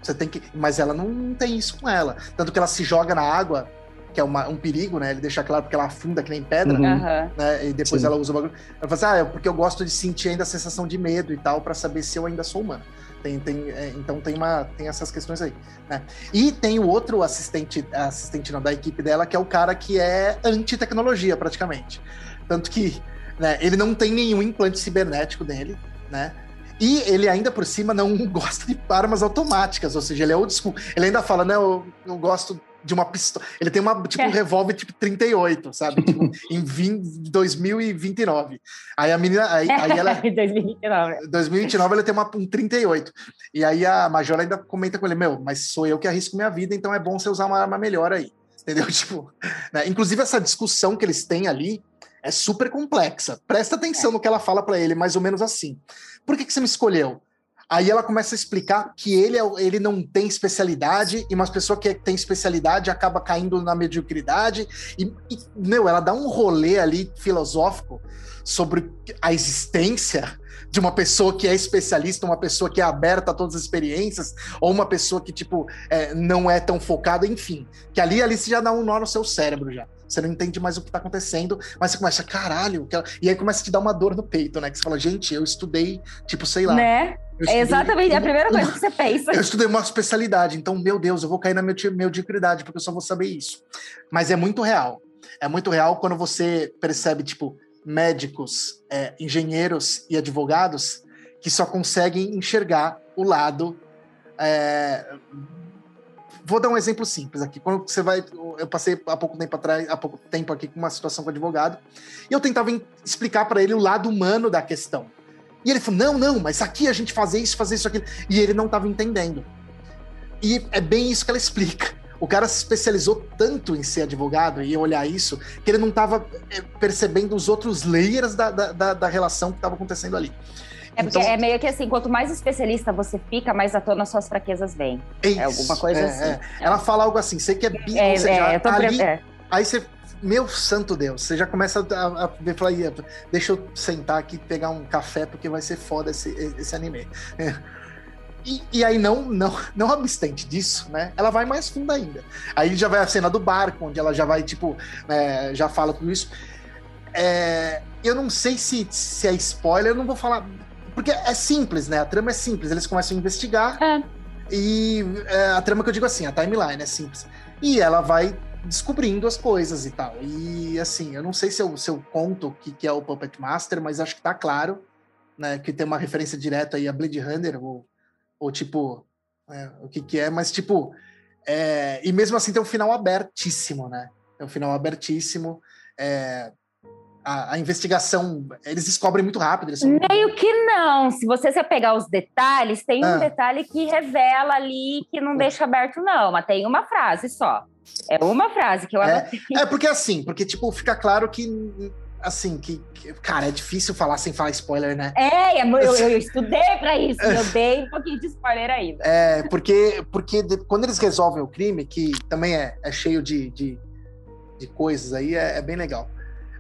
Você tem que. Mas ela não tem isso com ela. Tanto que ela se joga na água, que é uma, um perigo, né? Ele deixa claro porque ela afunda que nem pedra, uhum. né? E depois Sim. ela usa o bagulho. Ela fala assim, ah, é porque eu gosto de sentir ainda a sensação de medo e tal, para saber se eu ainda sou humana. Tem, tem, é, então tem, uma, tem essas questões aí. Né? E tem o outro assistente, assistente não, da equipe dela, que é o cara que é anti-tecnologia, praticamente. Tanto que né, ele não tem nenhum implante cibernético nele, né? E ele ainda por cima não gosta de armas automáticas, ou seja, ele é old school. Ele ainda fala, né, eu, eu gosto de uma pistola. Ele tem uma, tipo, um é. revólver tipo 38, sabe? Tipo, em 20, 2029. Aí a menina. Aí, aí ela. 2029. 2029 ela tem uma, um 38. E aí a Major ainda comenta com ele: Meu, mas sou eu que arrisco minha vida, então é bom você usar uma arma melhor aí. Entendeu? Tipo, né? Inclusive, essa discussão que eles têm ali é super complexa. Presta atenção é. no que ela fala para ele, mais ou menos assim. Por que, que você me escolheu? Aí ela começa a explicar que ele, é, ele não tem especialidade e uma pessoa que tem especialidade acaba caindo na mediocridade. E, e, meu, ela dá um rolê ali filosófico sobre a existência de uma pessoa que é especialista, uma pessoa que é aberta a todas as experiências, ou uma pessoa que, tipo, é, não é tão focada, enfim. Que ali, ali você já dá um nó no seu cérebro já. Você não entende mais o que tá acontecendo, mas você começa, caralho, e aí começa a te dar uma dor no peito, né? Que você fala, gente, eu estudei, tipo, sei lá. Né? É exatamente a primeira coisa que você pensa. Eu estudei uma especialidade, então, meu Deus, eu vou cair na mediocridade, porque eu só vou saber isso. Mas é muito real. É muito real quando você percebe, tipo, médicos, é, engenheiros e advogados que só conseguem enxergar o lado. É... Vou dar um exemplo simples aqui. Quando você vai, eu passei há pouco tempo atrás, há pouco tempo aqui com uma situação com advogado, e eu tentava explicar para ele o lado humano da questão. E ele falou: não, não, mas aqui a gente fazer isso, fazer isso, aquilo. E ele não estava entendendo. E é bem isso que ela explica o cara se especializou tanto em ser advogado e olhar isso, que ele não estava eh, percebendo os outros layers da, da, da relação que estava acontecendo ali. É porque então, é meio que assim, quanto mais especialista você fica, mais à tona suas fraquezas vêm. É, é alguma coisa é, assim. É. Ela fala algo assim, sei que é bi, é, já, tá ali, aí você, meu santo Deus, você já começa a, a ver, falar, deixa eu sentar aqui e pegar um café, porque vai ser foda esse, esse anime. E, e, aí, não, não, não obstante disso, né? Ela vai mais fundo ainda. Aí já vai a cena do barco, onde ela já vai, tipo, é, já fala tudo isso. É, eu não sei se, se é spoiler, eu não vou falar. Porque é simples, né? A trama é simples. Eles começam a investigar. É. E é, a trama que eu digo assim, a timeline é simples. E ela vai descobrindo as coisas e tal. E assim, eu não sei se eu, se eu conto o que, que é o Puppet Master, mas acho que tá claro, né? Que tem uma referência direta aí a Blade Runner, ou ou tipo, é, o que que é, mas tipo, é, e mesmo assim tem um final abertíssimo, né? Tem um final abertíssimo. É, a, a, investigação, eles descobrem muito rápido. São... Meio que não. Se você se pegar os detalhes, tem ah. um detalhe que revela ali que não deixa aberto, não, mas tem uma frase só. É uma frase que eu é, é porque assim, porque tipo, fica claro que assim, que, que, Cara, é difícil falar sem falar spoiler, né? É, é eu, eu estudei pra isso, eu dei um pouquinho de spoiler ainda. É, porque, porque de, quando eles resolvem o crime, que também é, é cheio de, de, de coisas aí, é, é bem legal.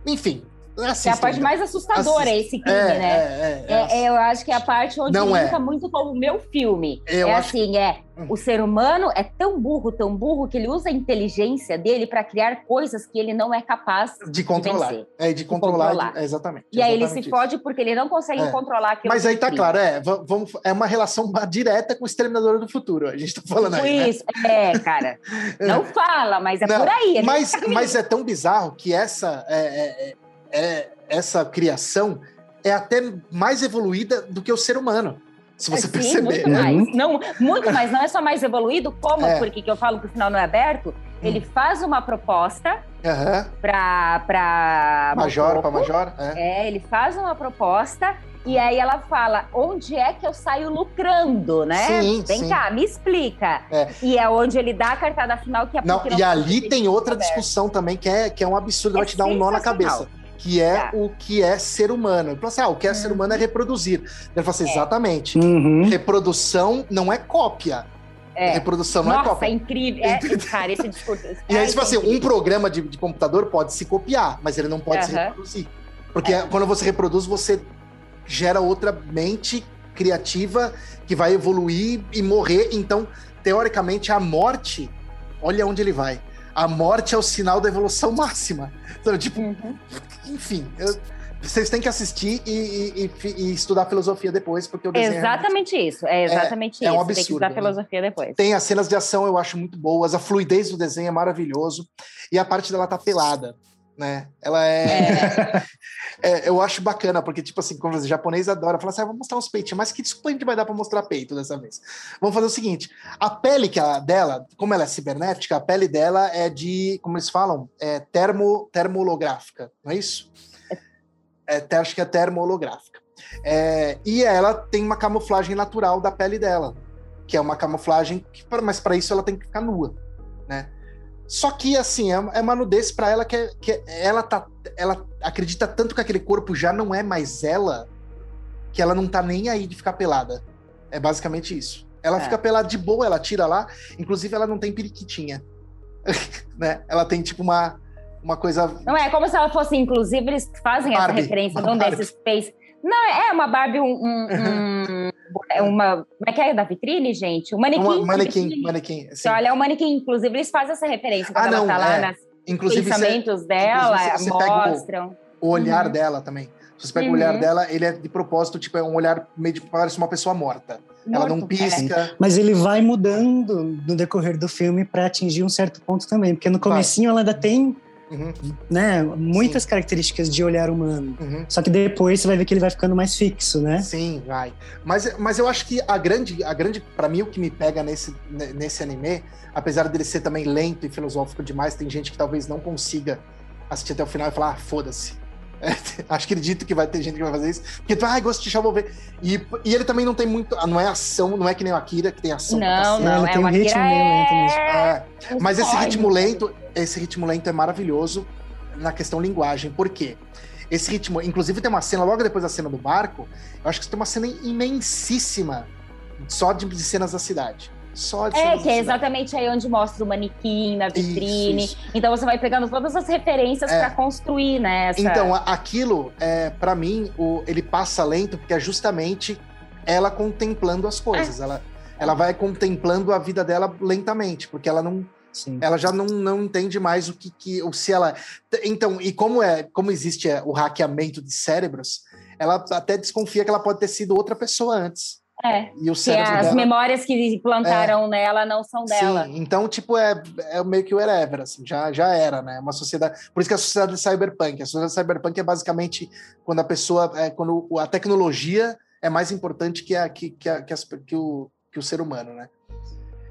Enfim, Assistam, é a parte mais assustadora assist... esse crime, é, né? É, é, é, eu acho que é a parte onde não é. muito como o meu filme. Eu é assim, que... é hum. o ser humano é tão burro, tão burro que ele usa a inteligência dele para criar coisas que ele não é capaz de controlar. De é de controlar, de controlar. exatamente. E aí ele se fode porque ele não consegue controlar aquilo. Mas aí tá claro, é, vamos, é uma relação direta com o Exterminador do Futuro. A gente tá falando aí. Né? Isso, né? é, cara. Não fala, mas é não, por aí. Mas, mas é tão bizarro que essa é, essa criação é até mais evoluída do que o ser humano. Se você é, Sim, perceber. Muito mais. Uhum. Não, muito mais. Não é só mais evoluído, como, é. porque que eu falo que o final não é aberto, hum. ele faz uma proposta uhum. para. Major, para Major? É. é, ele faz uma proposta e aí ela fala, onde é que eu saio lucrando, né? Sim, Vem sim. cá, me explica. É. E é onde ele dá a cartada final que é não, E ali tem outra discussão também que é, que é um absurdo, é vai te dar um nó na cabeça que é tá. o que é ser humano. Ele falou assim: ah, o que é uhum. ser humano é reproduzir. Ele falou assim: é. exatamente. Uhum. Reprodução não é cópia. É. Reprodução não é Nossa, é cópia. É incrível. É, cara, esse discurso. e aí, tipo assim, um programa de, de, computador pode se copiar, mas ele não pode uhum. se reproduzir. Porque é. quando você reproduz, você gera outra mente criativa que vai evoluir e morrer. Então, teoricamente, a morte, olha onde ele vai. A morte é o sinal da evolução máxima. Então, tipo, uhum. enfim, eu, vocês têm que assistir e, e, e, estudar filosofia depois, porque o desenho Exatamente é muito, isso, é exatamente é, isso. É um absurdo, tem que estudar né? filosofia depois. Tem as cenas de ação, eu acho muito boas, a fluidez do desenho é maravilhoso, e a parte dela tá pelada né? Ela é... é. é. eu acho bacana, porque, tipo assim, como os japoneses adoram, falam assim, ah, vamos mostrar uns peitos, mas que desculpa a gente vai dar para mostrar peito dessa vez? Vamos fazer o seguinte: a pele que ela, dela, como ela é cibernética, a pele dela é de, como eles falam, é termo, termoholográfica, não é isso? É, é acho que é termoholográfica. É, e ela tem uma camuflagem natural da pele dela, que é uma camuflagem, que, mas para isso ela tem que ficar nua, né? Só que, assim, é, é uma nudez pra ela que, é, que ela tá. Ela acredita tanto que aquele corpo já não é mais ela, que ela não tá nem aí de ficar pelada. É basicamente isso. Ela é. fica pelada de boa, ela tira lá. Inclusive, ela não tem periquitinha. né? Ela tem tipo uma, uma coisa. Não é como se ela fosse, inclusive, eles fazem Barbie, essa referência num desses space. Não, é uma Barbie, um, um, um é uma. Como é que é da vitrine, gente? Um manequim. Uma, manequim, manequim. Sim. Olha, é um manequim. Inclusive, eles fazem essa referência quando ah, não, ela tá lá é. nas inclusive, pensamentos você, dela, inclusive, você mostram. O, o olhar uhum. dela também. Se você pega uhum. o olhar uhum. dela, ele é de propósito, tipo, é um olhar meio de parece uma pessoa morta. Morto, ela não pisca. É. Mas ele vai mudando no decorrer do filme para atingir um certo ponto também, porque no comecinho vai. ela ainda tem Uhum. Né? Muitas Sim. características de olhar humano. Uhum. Só que depois você vai ver que ele vai ficando mais fixo, né? Sim, vai. Mas, mas eu acho que a grande, a grande para mim, o que me pega nesse, nesse anime, apesar dele ser também lento e filosófico demais, tem gente que talvez não consiga assistir até o final e falar, ah, foda-se. acho que acredito que vai ter gente que vai fazer isso. Porque tu, ai, gosto de vou ver. E, e ele também não tem muito. Não é ação, não é que nem o Akira, que tem ação. Não, não, é, um ritmo é... lento mesmo. É, mas esse ritmo lento, esse ritmo lento é maravilhoso na questão linguagem. Por quê? Esse ritmo, inclusive tem uma cena, logo depois da cena do barco, eu acho que tem uma cena imensíssima só de, de cenas da cidade. Só de É, que é exatamente aí onde mostra o manequim na vitrine. Isso, isso. Então você vai pegando todas as referências é. para construir, né? Essa... Então, aquilo, é, para mim, o, ele passa lento porque é justamente ela contemplando as coisas. É. Ela, ela vai contemplando a vida dela lentamente, porque ela não. Sim. Ela já não, não entende mais o que, que ou se ela. Então, e como é, como existe é, o hackeamento de cérebros, ela até desconfia que ela pode ter sido outra pessoa antes. É, e o cérebro as dela... memórias que plantaram é, nela não são dela. Sim, então, tipo, é, é meio que o wherever, assim, já, já era, né? Uma sociedade. Por isso que a sociedade cyberpunk. A sociedade cyberpunk é basicamente quando a pessoa. É, quando a tecnologia é mais importante que, a, que, que, a, que, as, que, o, que o ser humano, né?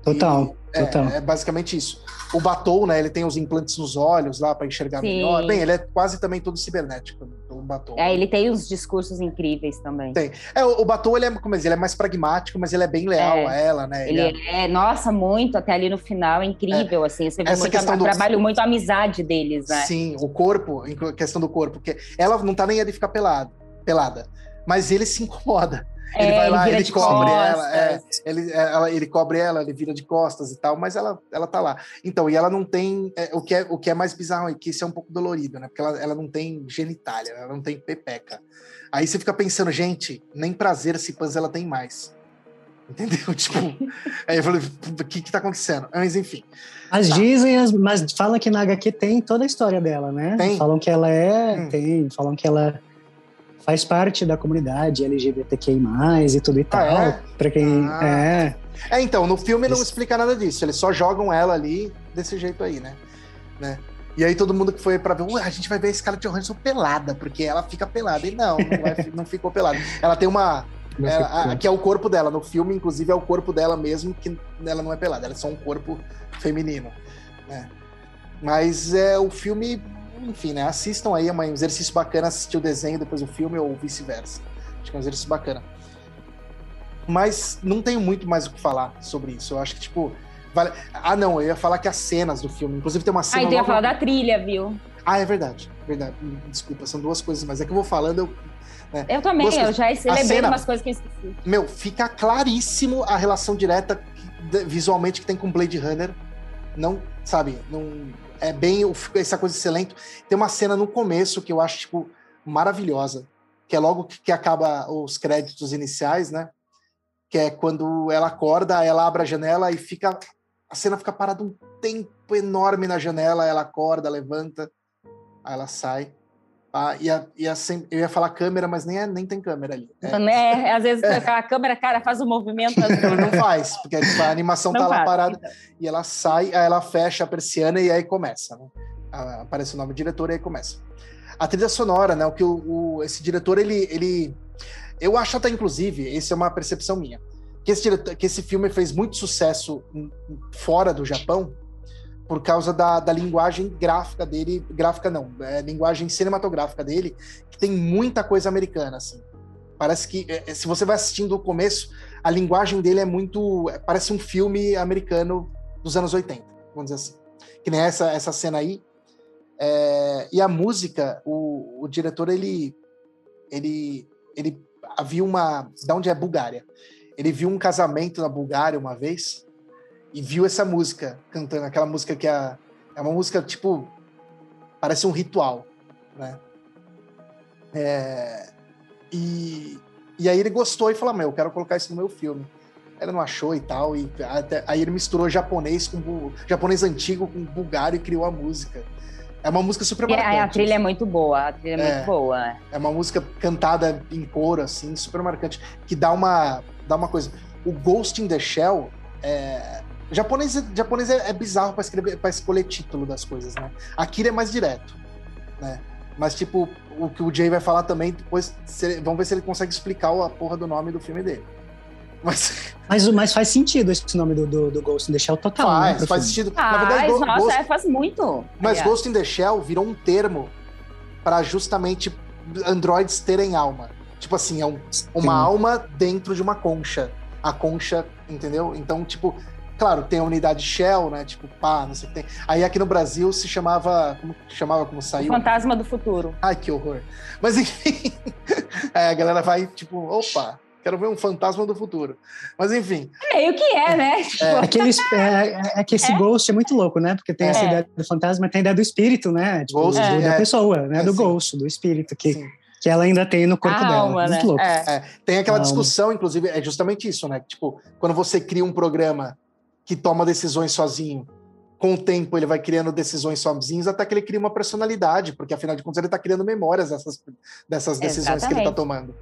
Total, e, total. É, é, basicamente isso. O Batou, né? Ele tem os implantes nos olhos lá para enxergar Sim. melhor. Bem, ele é quase também todo cibernético, o Batou. É, ele tem uns discursos incríveis também. Tem. É, o, o Batou, ele é, como ele é mais pragmático, mas ele é bem leal é, a ela, né? Ele, ele é... é... nossa, muito, até ali no final, é incrível, é. assim. Você vê muito a, do... trabalho, muito a amizade deles, né? Sim, o corpo, questão do corpo, porque ela não tá nem a de ficar pelada, pelada, mas ele se incomoda. Ele é, vai lá, ele, ele cobre ela, é, ele, é, ela, ele cobre ela, ele vira de costas e tal, mas ela, ela tá lá. Então, e ela não tem. É, o, que é, o que é mais bizarro é que isso é um pouco dolorido, né? Porque ela, ela não tem genitália, ela não tem pepeca. Aí você fica pensando, gente, nem prazer se pãs ela tem mais. Entendeu? Tipo, aí eu falei, o que que tá acontecendo? Mas enfim. Mas tá. dizem, mas falam que na HQ tem toda a história dela, né? Tem. Falam que ela é. Hum. Tem, falam que ela faz parte da comunidade LGBTQI+, e tudo e ah, tal. É? Pra quem... Ah. É. É, então, no filme não explica nada disso. Eles só jogam ela ali desse jeito aí, né? né? E aí todo mundo que foi pra ver, a gente vai ver a Scarlett Johansson pelada, porque ela fica pelada. E não, não, vai, não ficou pelada. Ela tem uma... Ela, que é o corpo dela. No filme, inclusive, é o corpo dela mesmo, que ela não é pelada. Ela é só um corpo feminino. Né? Mas é o filme enfim, né? Assistam aí, é um exercício bacana assistir o desenho depois o filme ou vice-versa. Acho que é um exercício bacana. Mas não tenho muito mais o que falar sobre isso. Eu acho que, tipo. Vale... Ah, não, eu ia falar que as cenas do filme. Inclusive tem uma cena. Ah, então ia falar da trilha, viu? Ah, é verdade. Verdade. Desculpa, são duas coisas, mas é que eu vou falando. Eu, né? eu também, eu já lembrei cena, umas coisas que eu esqueci. Meu, fica claríssimo a relação direta visualmente que tem com Blade Runner. Não, sabe, não é bem essa coisa excelente. Tem uma cena no começo que eu acho tipo maravilhosa, que é logo que, que acaba os créditos iniciais, né? Que é quando ela acorda, ela abre a janela e fica a cena fica parada um tempo enorme na janela, ela acorda, levanta, aí ela sai. Ah, e a, e a, eu ia falar câmera, mas nem, é, nem tem câmera ali. É, né? Às vezes é. a câmera, cara, faz o um movimento. Não, não faz, porque a animação não tá faz, lá parada então. e ela sai, aí ela fecha a persiana e aí começa. Né? Aparece o nome do diretor e aí começa. A trilha sonora, né? O que o, o, esse diretor, ele, ele. Eu acho até, inclusive, essa é uma percepção minha, que esse, diretor, que esse filme fez muito sucesso fora do Japão, por causa da, da linguagem gráfica dele, gráfica não, é, linguagem cinematográfica dele, que tem muita coisa americana, assim. Parece que, é, é se você vai assistindo o começo, a linguagem dele é muito, é, parece um filme americano dos anos 80, vamos dizer assim. Que nem essa, essa cena aí. É, e a música, o, o diretor, ele, ele, ele havia uma, da onde é Bulgária, ele viu um casamento na Bulgária uma vez e viu essa música cantando, aquela música que é, é uma música tipo parece um ritual, né? É, e, e aí ele gostou e falou: Meu, eu quero colocar isso no meu filme. Ele não achou e tal, e até, aí ele misturou japonês com japonês antigo com bulgário e criou a música. É uma música super marcante. É, a trilha é muito boa, a trilha é, é, muito boa. É uma música cantada em coro, assim, super marcante, que dá uma, dá uma coisa. O Ghost in the Shell, é... japonês, japonês é, é bizarro para escrever, para escolher título das coisas, né? Akira é mais direto, né? Mas, tipo, o que o Jay vai falar também, depois, se, vamos ver se ele consegue explicar a porra do nome do filme dele. Mas... Mas, mas faz sentido esse nome do, do, do Ghost in the Shell total. Faz, né, faz sentido. Faz, Na verdade, nossa, Ghost... é, faz muito. Mas é. Ghost in the Shell virou um termo para justamente androids terem alma. Tipo assim, é um, uma alma dentro de uma concha. A concha, entendeu? Então, tipo, claro, tem a unidade Shell, né? Tipo, pá, não sei o que tem. Aí aqui no Brasil se chamava. Como chamava como saiu? O Fantasma do Futuro. Ai, que horror. Mas enfim. é, a galera vai, tipo, opa, Quero ver um fantasma do futuro. Mas enfim. É meio que é, né? É, é, aqueles, é, é que esse é? ghost é muito louco, né? Porque tem essa é. ideia do fantasma, tem a ideia do espírito, né? Tipo, ghost, do, da pessoa, né? do ghost, do espírito, que, que ela ainda tem no corpo a dela. Alma, muito né? louco. Tem aquela discussão, inclusive, é justamente isso, né? Tipo, quando você cria um programa que toma decisões sozinho, com o tempo ele vai criando decisões sozinhos até que ele cria uma personalidade, porque afinal de contas ele está criando memórias dessas, dessas decisões Exatamente. que ele está tomando.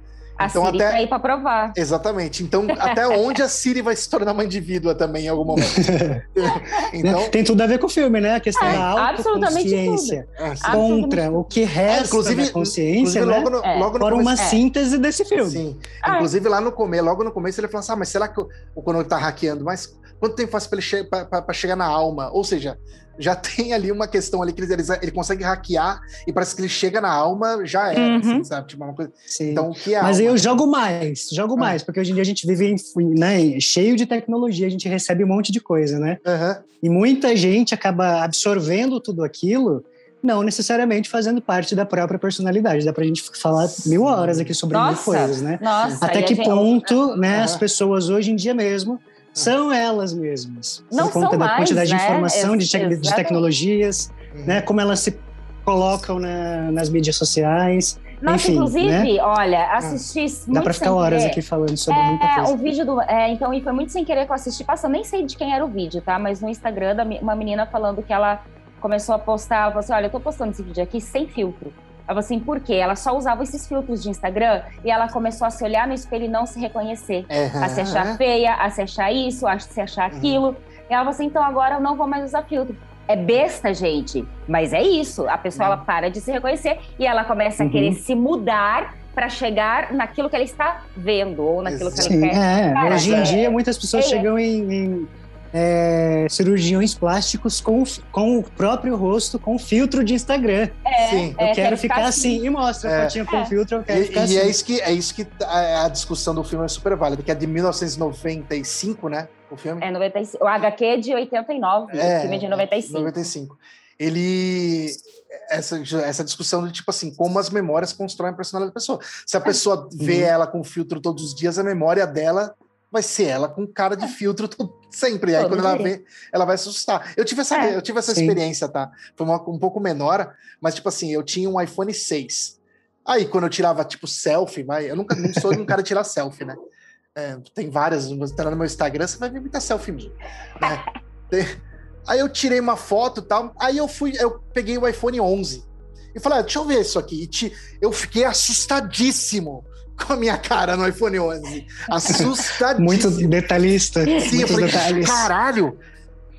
A então, Siri até... tá aí para provar. Exatamente. Então, até onde a Siri vai se tornar uma indivídua também em algum momento? então... Tem tudo a ver com o filme, né? A questão é, da autoconsciência é, contra o que resta é, inclusive, da consciência, inclusive, logo no, é. logo no uma é. síntese desse filme. Sim. Ah, inclusive, lá no começo, logo no começo, ele falou assim, ah, mas será que quando ele tá hackeando, mas quanto tempo faz para ele che chegar na alma? Ou seja, já tem ali uma questão ali que ele, ele, consegue hackear e parece que ele chega na alma, já é, uhum. assim, sabe? Tipo, uma coisa. Sim. Então, o que é Mas alma? eu jogo mais, jogo ah. mais, porque hoje em dia a gente vive em, né, cheio de tecnologia, a gente recebe um monte de coisa, né? Uhum. E muita gente acaba absorvendo tudo aquilo não necessariamente fazendo parte da própria personalidade. Dá pra gente falar mil horas aqui sobre Nossa. mil coisas, né? Nossa, Até que ponto, né, uhum. as pessoas hoje em dia mesmo são elas mesmas. Não por conta da mais, quantidade né? de informação, de, te de, tecnologias, uhum. né? Como elas se colocam na, nas mídias sociais. Nossa, Enfim, inclusive, né? olha, assisti Dá pra ficar horas querer. aqui falando sobre é, muita coisa. o vídeo do... É, então, e foi muito sem querer que eu assisti. Passa, eu nem sei de quem era o vídeo, tá? Mas no Instagram, uma menina falando que ela começou a postar, ela falou assim, olha, eu tô postando esse vídeo aqui sem filtro. Ela assim, por quê? Ela só usava esses filtros de Instagram e ela começou a se olhar no espelho e não se reconhecer. Uhum. A se achar feia, a se achar isso, a se achar uhum. aquilo. Uhum. E ela falou assim, então agora eu não vou mais usar filtro. É besta, gente. Mas é isso. A pessoa ela para de se reconhecer e ela começa a querer uhum. se mudar para chegar naquilo que ela está vendo ou naquilo que Sim, ela quer. É, Cara, hoje em é, dia muitas pessoas é, chegam em, em é, cirurgiões plásticos com, com o próprio rosto com filtro de Instagram. É, Sim. Eu é, quero ficar, ficar assim. assim. e mostra a é. fotinha com filtro, eu quero e, ficar e assim. é isso que é isso que a, a, discussão do filme é super válida, que é de 1995, né? O filme. É 95. O HQ é de 89, é, o filme é de 95. 95. Ele essa, essa discussão de tipo assim, como as memórias constroem a personalidade da pessoa. Se a pessoa vê ela com filtro todos os dias, a memória dela vai ser ela com cara de filtro todo, sempre. Aí quando ela vê, ela vai assustar. Eu tive essa, é, eu tive essa experiência, tá? Foi uma, um pouco menor, mas tipo assim, eu tinha um iPhone 6. Aí quando eu tirava tipo selfie, vai, eu nunca não sou um cara de tirar selfie, né? É, tem várias, tá no meu Instagram, você vai ver muita selfie minha. Né? Tem, aí eu tirei uma foto e tal, aí eu fui, eu peguei o iPhone 11 e falei, ah, deixa eu ver isso aqui. E te, eu fiquei assustadíssimo com a minha cara no iPhone 11. Assustadíssimo. Muito detalhista. Sim, eu falei, detalhes. caralho,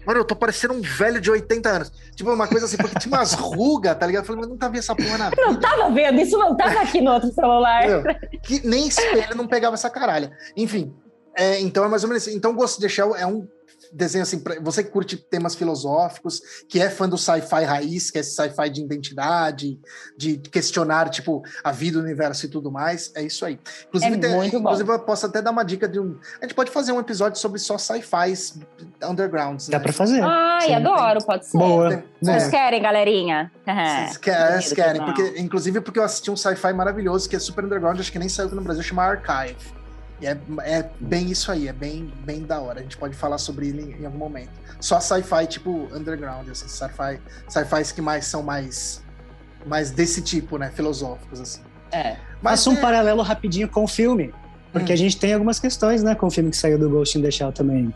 Mano, eu tô parecendo um velho de 80 anos. Tipo, uma coisa assim, porque tinha umas rugas, tá ligado? Eu falei, mas nunca vi essa porra na vida. Eu não tava vendo, isso não tava aqui no outro celular. Meu, que nem espelho não pegava essa caralha. Enfim, é, então é mais ou menos assim. Então, Ghost de Shell é um desenho assim, pra, você que curte temas filosóficos, que é fã do sci-fi raiz, que é esse sci-fi de identidade, de questionar, tipo, a vida, o universo e tudo mais, é isso aí. Inclusive, é tem, inclusive eu posso até dar uma dica de um. A gente pode fazer um episódio sobre só sci-fis undergrounds. Dá né? pra fazer. Ai, Sim, adoro, tem... pode ser. Boa. Vocês é. querem, galerinha? Vocês querem, vocês querem. Porque, inclusive porque eu assisti um sci-fi maravilhoso que é super underground, acho que nem saiu aqui no Brasil, chama Archive é, é bem isso aí, é bem, bem da hora. A gente pode falar sobre ele em algum momento. Só sci-fi tipo underground, assim, sci-fi, sci-fi que mais são mais, mais desse tipo, né? Filosóficos, assim. É. Mas Faça um é... paralelo rapidinho com o filme. Porque hum. a gente tem algumas questões, né, com o filme que saiu do Ghost in the Shell também.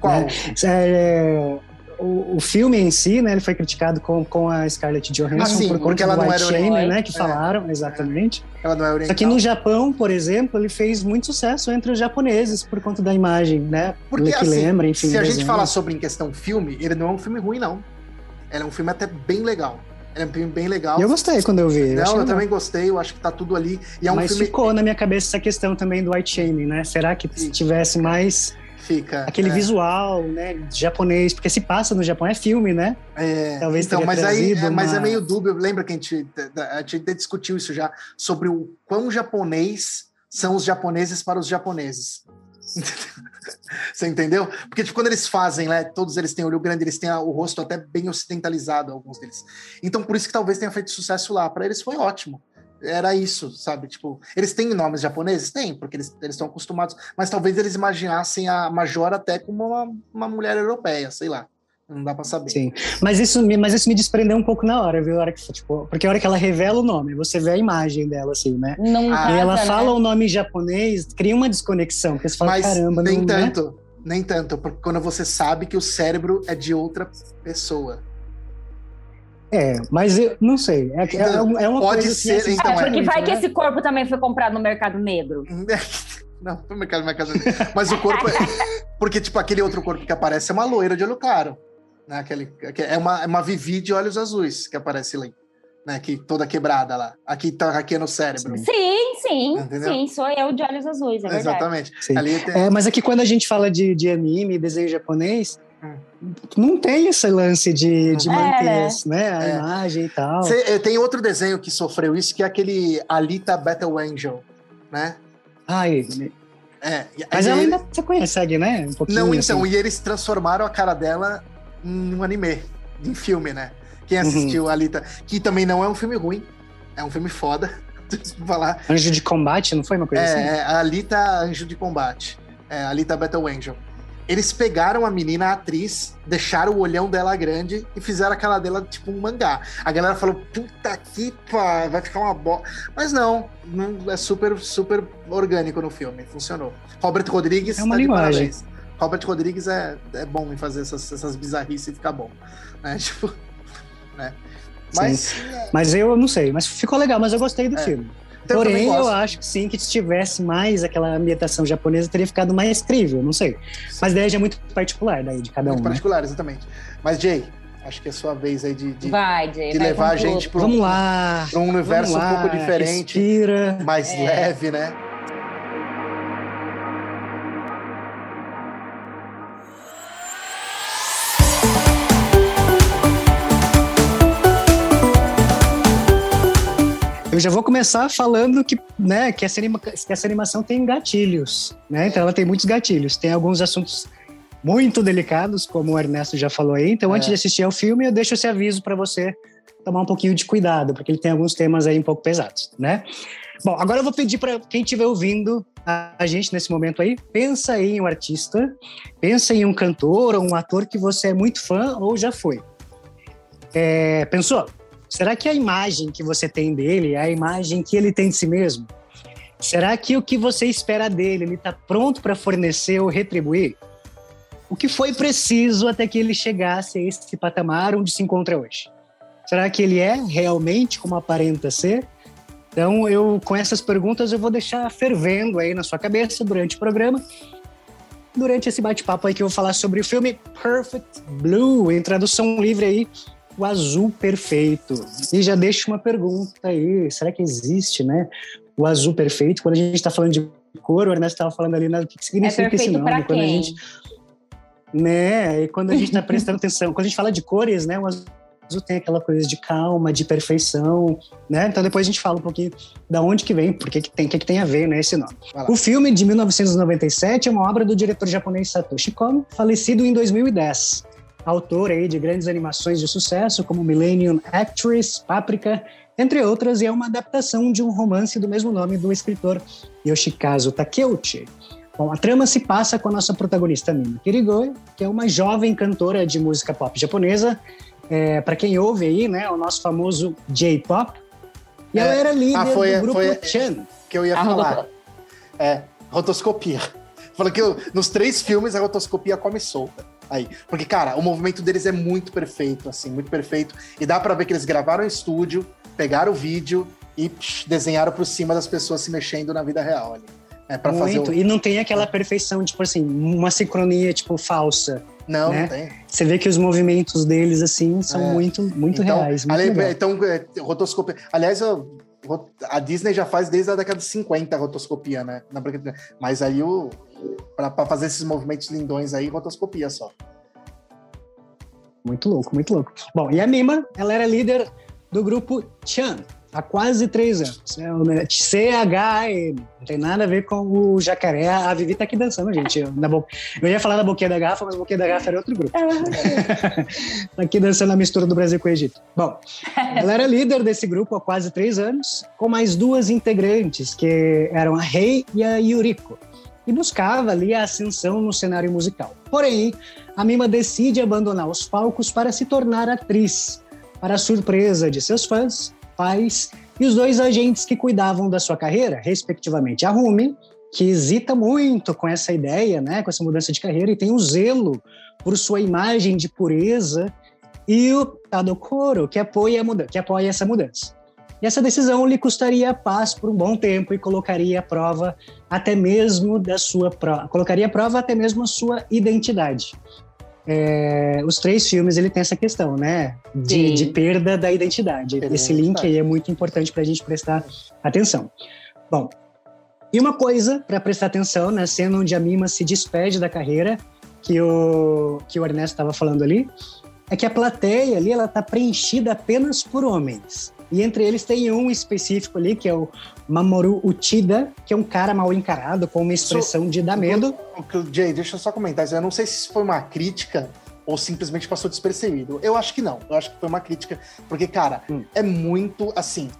Qual? É, o, o, filme em si, né, ele foi criticado com, com a Scarlett Johansson ah, sim, por conta ela do White Shame, né, que é, falaram, exatamente. Ela não é oriental. Só que no Japão, por exemplo, ele fez muito sucesso entre os japoneses por conta da imagem, né, Porque, que assim, lembra, enfim. Se a gente falar sobre em questão filme, ele não é um filme ruim, não. Ele é um filme até bem legal. É um filme bem legal. Eu gostei quando eu vi. Não, eu, eu também gostei, eu acho que tá tudo ali. E é um Mas filme... ficou na minha cabeça essa questão também do white shaming, né? Será que se tivesse mais Fica, aquele é. visual, né, japonês, porque se passa no Japão é filme, né? É, Talvez então, mas aí, é, uma... mas é meio dúbio. Lembra que a gente, a gente discutiu isso já sobre o quão japonês são os japoneses para os japoneses. Você entendeu? Porque tipo, quando eles fazem, né, todos eles têm olho grande, eles têm o rosto até bem ocidentalizado, alguns deles. Então, por isso que talvez tenha feito sucesso lá. Para eles foi ótimo era isso, sabe? Tipo, eles têm nomes japoneses? Tem, porque eles estão acostumados, mas talvez eles imaginassem a Major até como uma, uma mulher europeia, sei lá. Não dá pra saber. Sim. Mas isso, mas isso me desprendeu um pouco na hora, viu? A hora que, tipo, porque a hora que ela revela o nome, você vê a imagem dela, assim, né? Não ah, e ela né? fala o nome japonês, cria uma desconexão, porque você fala, mas caramba, nem não, né? tanto. Né? Nem tanto, porque quando você sabe que o cérebro é de outra pessoa. É, mas eu não sei. É, é, é uma Pode coisa ser, assim, então. É, porque vai né? que esse corpo também foi comprado no mercado negro. Não, foi no mercado, mercado negro. Mas o corpo é. Porque, tipo, aquele outro corpo que aparece é uma loira de olho claro. Né? Aquele, é, uma, é uma Vivi de olhos azuis que aparece ali. Né, que toda quebrada lá. Aqui tá aqui é no cérebro. Sim, sim, Entendeu? sim, sou eu de olhos azuis, é Exatamente. Ali tem... é, mas aqui quando a gente fala de, de anime, desenho japonês, não tem esse lance de, de é, manter é, né, a é. imagem e tal. Cê, eh, tem outro desenho que sofreu isso, que é aquele Alita Battle Angel, né? Ai, é, mas ela ainda você conhece, né? Um não, então, assim. e eles transformaram a cara dela num anime, em filme, né? Quem uhum. assistiu uhum. Alita, que também não é um filme ruim, é um filme foda. falar. Anjo de combate, não foi uma coisa é, assim? É, Alita Anjo de Combate. É, Alita Battle Angel. Eles pegaram a menina, a atriz, deixaram o olhão dela grande e fizeram aquela dela tipo um mangá. A galera falou: puta que pá, vai ficar uma bola. Mas não, não, é super, super orgânico no filme, funcionou. Robert Rodrigues é uma tá linguagem. Robert Rodrigues é, é bom em fazer essas, essas bizarrices e ficar bom. Né? Tipo, né? Mas, mas eu não sei, mas ficou legal, mas eu gostei do é. filme. Porém, eu, eu, acho que sim, que se tivesse mais aquela ambientação japonesa, teria ficado mais crível, não sei. Sim. Mas daí já é muito particular daí de cada muito um. Muito né? particular, né? exatamente. Mas, Jay, acho que é sua vez aí de, de, vai, Jay, de vai levar a gente para um, um universo lá, um pouco diferente, respira. mais é. leve, né? Eu já vou começar falando que, né, que, essa, anima, que essa animação tem gatilhos, né? Então ela tem muitos gatilhos. Tem alguns assuntos muito delicados, como o Ernesto já falou aí. Então, é. antes de assistir ao filme, eu deixo esse aviso para você tomar um pouquinho de cuidado, porque ele tem alguns temas aí um pouco pesados, né? Bom, agora eu vou pedir para quem estiver ouvindo a gente nesse momento aí, pensa aí em um artista, pensa em um cantor ou um ator que você é muito fã ou já foi. É, pensou? Será que a imagem que você tem dele é a imagem que ele tem de si mesmo? Será que o que você espera dele, ele está pronto para fornecer ou retribuir? O que foi preciso até que ele chegasse a esse patamar onde se encontra hoje? Será que ele é realmente como aparenta ser? Então, eu com essas perguntas eu vou deixar fervendo aí na sua cabeça durante o programa. Durante esse bate-papo aí que eu vou falar sobre o filme Perfect Blue, em tradução livre aí, o azul perfeito. E já deixo uma pergunta aí: será que existe, né? O azul perfeito? Quando a gente está falando de cor, o Ernesto estava falando ali, né, o que significa é esse nome? Quando a gente. Né? E quando a gente está prestando atenção, quando a gente fala de cores, né? O azul tem aquela coisa de calma, de perfeição, né? Então depois a gente fala um pouquinho da onde que vem, por que que tem, que, que tem a ver, né, esse nome. O filme de 1997 é uma obra do diretor japonês Satoshi Kon, falecido em 2010 autor aí de grandes animações de sucesso como Millennium Actress, Paprika, entre outras, e é uma adaptação de um romance do mesmo nome do escritor Yoshikazu Takeuchi. Bom, a trama se passa com a nossa protagonista Mima Kirigoi, que é uma jovem cantora de música pop japonesa. É, Para quem ouve aí, né, o nosso famoso J-pop. E é, ela era líder ah, foi, do grupo foi, Chan. Que eu ia ah, falar. É, rotoscopia. Falando que eu, nos três filmes a rotoscopia come solta. Aí. Porque, cara, o movimento deles é muito perfeito, assim, muito perfeito. E dá para ver que eles gravaram em estúdio, pegaram o vídeo e psh, desenharam por cima das pessoas se mexendo na vida real ali. É pra muito. fazer o... E não tem aquela perfeição, tipo assim, uma sincronia, tipo, falsa. Não, né? não tem. Você vê que os movimentos deles, assim, são é. muito, muito então, reais. Muito ali, então, é, rotoscopia. Aliás, eu, a Disney já faz desde a década de 50 a rotoscopia, né? Mas aí o. Pra, fazer esses movimentos lindões aí, rotoscopia só. Muito louco, muito louco. Bom, e a Mima, ela era líder do grupo Chan, há quase três anos. C-H-M. Não tem nada a ver com o jacaré. A Vivi tá aqui dançando, gente. Eu, na bo... eu ia falar da boquinha da garrafa, mas a boquinha da garrafa era outro grupo. tá aqui dançando a mistura do Brasil com o Egito. Bom, ela era líder desse grupo há quase três anos, com mais duas integrantes, que eram a Rei e a Yuriko. E buscava ali a ascensão no cenário musical. Porém, a Mima decide abandonar os palcos para se tornar atriz. Para surpresa de seus fãs, pais e os dois agentes que cuidavam da sua carreira, respectivamente a Rumi, que hesita muito com essa ideia, né, com essa mudança de carreira e tem um zelo por sua imagem de pureza, e o Tadokoro, que apoia, que apoia essa mudança. E essa decisão lhe custaria a paz por um bom tempo e colocaria a prova até mesmo da sua colocaria a prova até mesmo a sua identidade é, os três filmes ele tem essa questão, né? De, de perda da identidade. Esse link aí é muito importante para a gente prestar atenção. Bom, e uma coisa para prestar atenção, né? Cena onde a Mima se despede da carreira, que o, que o Ernesto estava falando ali, é que a plateia ali ela tá preenchida apenas por homens. E entre eles tem um específico ali, que é o Mamoru Uchida, que é um cara mal encarado, com uma expressão so, de dar medo. Jay, deixa eu só comentar isso. Eu não sei se isso foi uma crítica ou simplesmente passou despercebido. Eu acho que não. Eu acho que foi uma crítica, porque, cara, hum. é muito assim.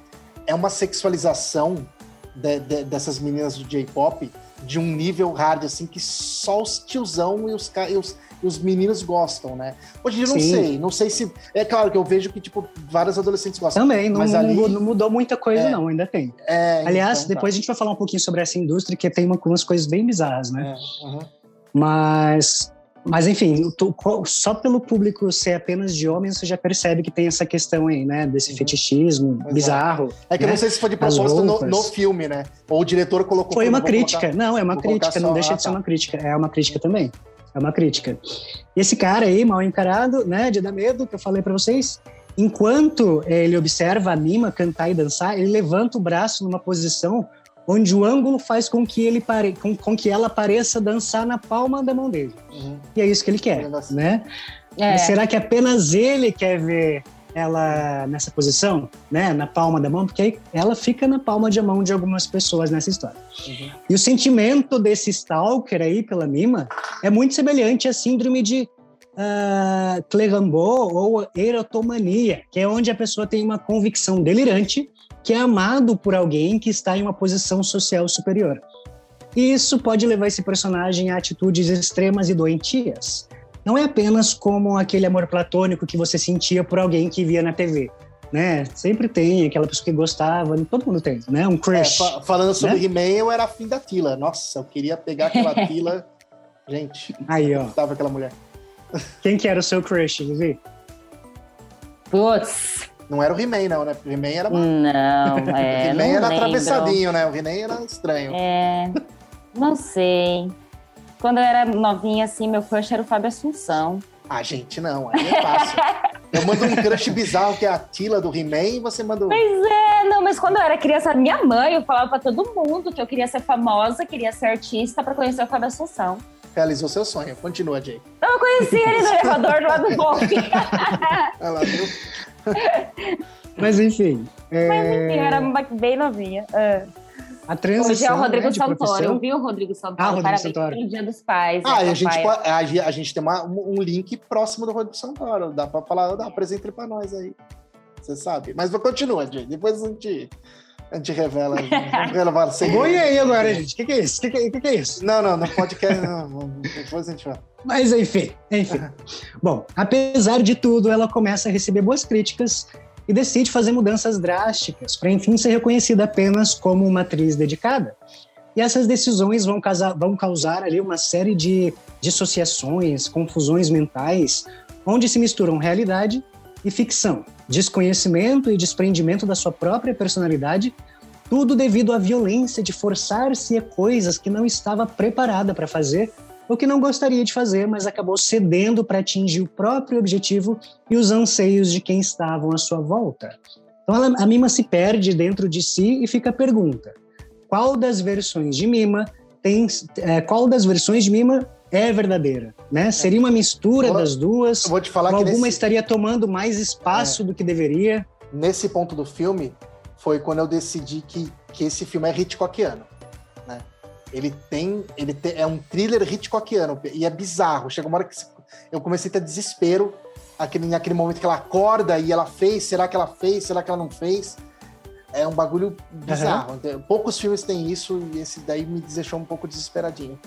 É uma sexualização de, de, dessas meninas do J-pop de um nível hard, assim, que só os tiozão e os, e os os meninos gostam, né? Hoje dia não sei, não sei se. É claro que eu vejo que, tipo, vários adolescentes gostam. Também, não, mas ali... não mudou muita coisa, é, não, ainda tem. É, Aliás, então, tá. depois tá. a gente vai falar um pouquinho sobre essa indústria, que tem umas coisas bem bizarras, né? É, uhum. Mas. Mas enfim, só pelo público ser apenas de homens, você já percebe que tem essa questão aí, né? Desse uhum. fetichismo Exato. bizarro. É que né? eu não sei se foi de propósito no, no, filme, né? Ou o diretor colocou. Foi uma crítica. Colocar, não, é uma crítica, não deixa de ser uma crítica. É uma crítica também. É uma crítica. Esse cara aí, mal encarado, né, de dar medo, que eu falei para vocês, enquanto ele observa a Mima cantar e dançar, ele levanta o braço numa posição onde o ângulo faz com que ele pare... com, com que ela pareça dançar na palma da mão dele. Uhum. E é isso que ele quer, né? É. Mas será que apenas ele quer ver ela nessa posição, né, na palma da mão, porque aí ela fica na palma de mão de algumas pessoas nessa história. Uhum. E o sentimento desse stalker aí pela Mima é muito semelhante à síndrome de uh, Clerambault ou erotomania, que é onde a pessoa tem uma convicção delirante que é amado por alguém que está em uma posição social superior. E isso pode levar esse personagem a atitudes extremas e doentias não é apenas como aquele amor platônico que você sentia por alguém que via na TV. Né? Sempre tem aquela pessoa que gostava, todo mundo tem, né? Um crush. É, falando sobre né? He-Man, eu era afim da Tila. Nossa, eu queria pegar aquela Tila. Gente, aí, ó. Tava aquela mulher. Quem que era o seu crush, Vivi? Putz. Não era o He-Man, não, né? O He-Man era. Não, é. o He-Man era lembro. atravessadinho, né? O He-Man era estranho. É. Não sei. Quando eu era novinha, assim, meu crush era o Fábio Assunção. Ah, gente, não, aí é fácil. eu mando um crush bizarro que é a Tila do He-Man e você manda. Pois é, não, mas quando eu era criança, minha mãe, eu falava pra todo mundo que eu queria ser famosa, queria ser artista pra conhecer o Fábio Assunção. Realizou seu sonho. Continua, Jay. Eu conheci ele no elevador lá do Bom. Olha lá, viu? Mas enfim. É... Mas enfim, eu era bem novinha. Uh. A transição, Hoje é o Rodrigo né, Santoro. Eu vi o Rodrigo Santoro. Ah, Rodrigo Parabéns Santoro. pelo Dia dos Pais. Ah, a gente, pode, a, a, gente tem uma, um link próximo do Rodrigo Santoro. Dá pra falar, dá, apresente pra nós aí. você sabe. Mas continua, gente. Depois a gente, a gente revela. Vamos revelar Boi aí agora, gente. O que, que, é isso? O que, que, que, que, é isso? Não, não, não podcast. Não, depois a gente vai. Mas enfim, enfim. Bom, apesar de tudo, ela começa a receber boas críticas e decide fazer mudanças drásticas para enfim ser reconhecida apenas como uma atriz dedicada. E essas decisões vão, causar, vão causar ali uma série de dissociações, confusões mentais, onde se misturam realidade e ficção, desconhecimento e desprendimento da sua própria personalidade, tudo devido à violência de forçar-se a coisas que não estava preparada para fazer ou que não gostaria de fazer, mas acabou cedendo para atingir o próprio objetivo e os anseios de quem estavam à sua volta. Então ela, a Mima se perde dentro de si e fica a pergunta: qual das versões de Mima tem, é, qual das versões de Mima é verdadeira, né? Seria uma mistura vou, das duas. vou te falar que alguma nesse... estaria tomando mais espaço é. do que deveria. Nesse ponto do filme foi quando eu decidi que, que esse filme é Hitchcockiano? Ele tem, ele tem, é um thriller Hitchcockiano e é bizarro. Chega uma hora que eu comecei a ter desespero aquele, naquele momento que ela acorda e ela fez, será que ela fez, será que ela não fez? É um bagulho bizarro. Uhum. Poucos filmes têm isso e esse daí me deixou um pouco desesperadinho.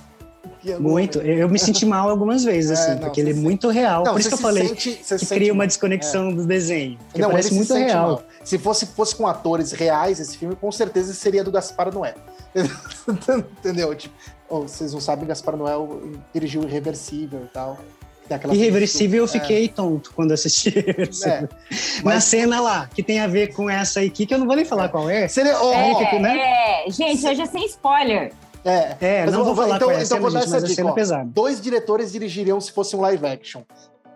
Muito. Eu me senti mal algumas vezes, é, assim, é, não, porque ele é muito real. Não, Por isso que eu falei sente, que cria uma desconexão é. do desenho. Porque não, parece muito real. Mal. Se fosse, fosse com atores reais, esse filme com certeza seria do Gaspar Noé. Entendeu? Tipo, oh, vocês não sabem, Gaspar Noé dirigiu Irreversível e tal. Irreversível, eu fiquei é. tonto quando assisti. É, mas... Na cena lá, que tem a ver com essa aqui, que eu não vou nem falar qual é. Seria, oh, é, né? é, gente, hoje é sem spoiler. É, é não vou, falar então, qual é então cena, vou dar gente, essa dica. Ó, pesada. Dois diretores dirigiriam se fosse um live action.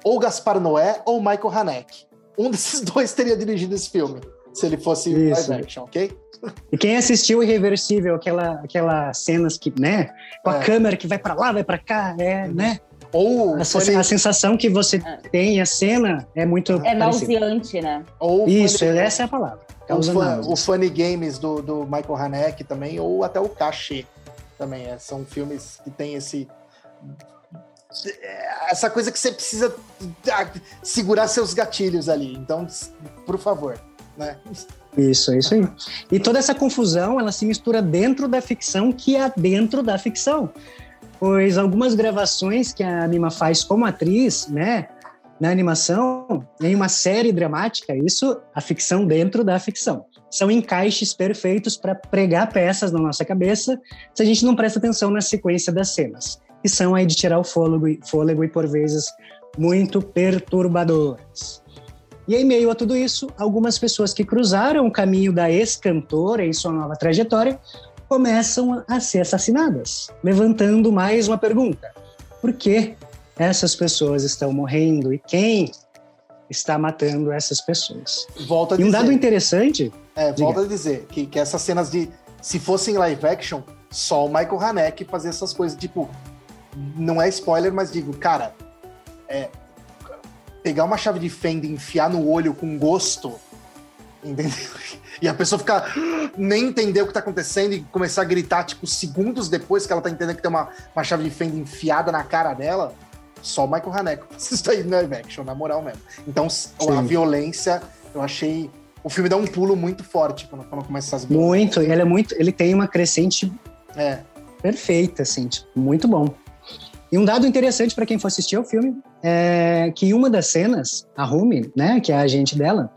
Ou Gaspar Noé ou Michael Haneke. Um desses dois teria dirigido esse filme, se ele fosse Isso. live action, ok? E quem assistiu Irreversível, aquela, aquelas cenas que, né, com a é. câmera que vai para lá, vai para cá, é, uhum. né? Ou a, a, sensação que você é. tem, a cena, é muito. É nauseante, né? Ou Isso, funny... essa é a palavra. O, fun, o Funny Games do, do Michael Haneke também, ou até o Cachê também. É, são filmes que tem esse. Essa coisa que você precisa segurar seus gatilhos ali. Então, por favor, né? Isso, é isso aí. E toda essa confusão, ela se mistura dentro da ficção que é dentro da ficção pois algumas gravações que a Mima faz como atriz, né, na animação, em uma série dramática, isso, a ficção dentro da ficção. São encaixes perfeitos para pregar peças na nossa cabeça se a gente não presta atenção na sequência das cenas, que são aí de tirar o fôlego, fôlego e, por vezes, muito perturbadoras. E em meio a tudo isso, algumas pessoas que cruzaram o caminho da ex-cantora em sua nova trajetória começam a ser assassinadas, levantando mais uma pergunta: por que essas pessoas estão morrendo e quem está matando essas pessoas? Volta e um dado interessante. É, volta a dizer que, que essas cenas de. Se fossem live action, só o Michael Haneke fazia essas coisas. Tipo, não é spoiler, mas digo, cara, é, pegar uma chave de fenda e enfiar no olho com gosto Entendeu? E a pessoa ficar nem entender o que tá acontecendo e começar a gritar, tipo, segundos depois que ela tá entendendo que tem uma, uma chave de fenda enfiada na cara dela. Só o Michael Haneke isso aí no live action, na moral mesmo. Então, Sim. a violência, eu achei. O filme dá um pulo muito forte quando, quando começa essas Muito, ele é muito. Ele tem uma crescente é. perfeita, assim, tipo, muito bom. E um dado interessante para quem for assistir ao filme é que uma das cenas, a Rumi, né, que é a agente dela,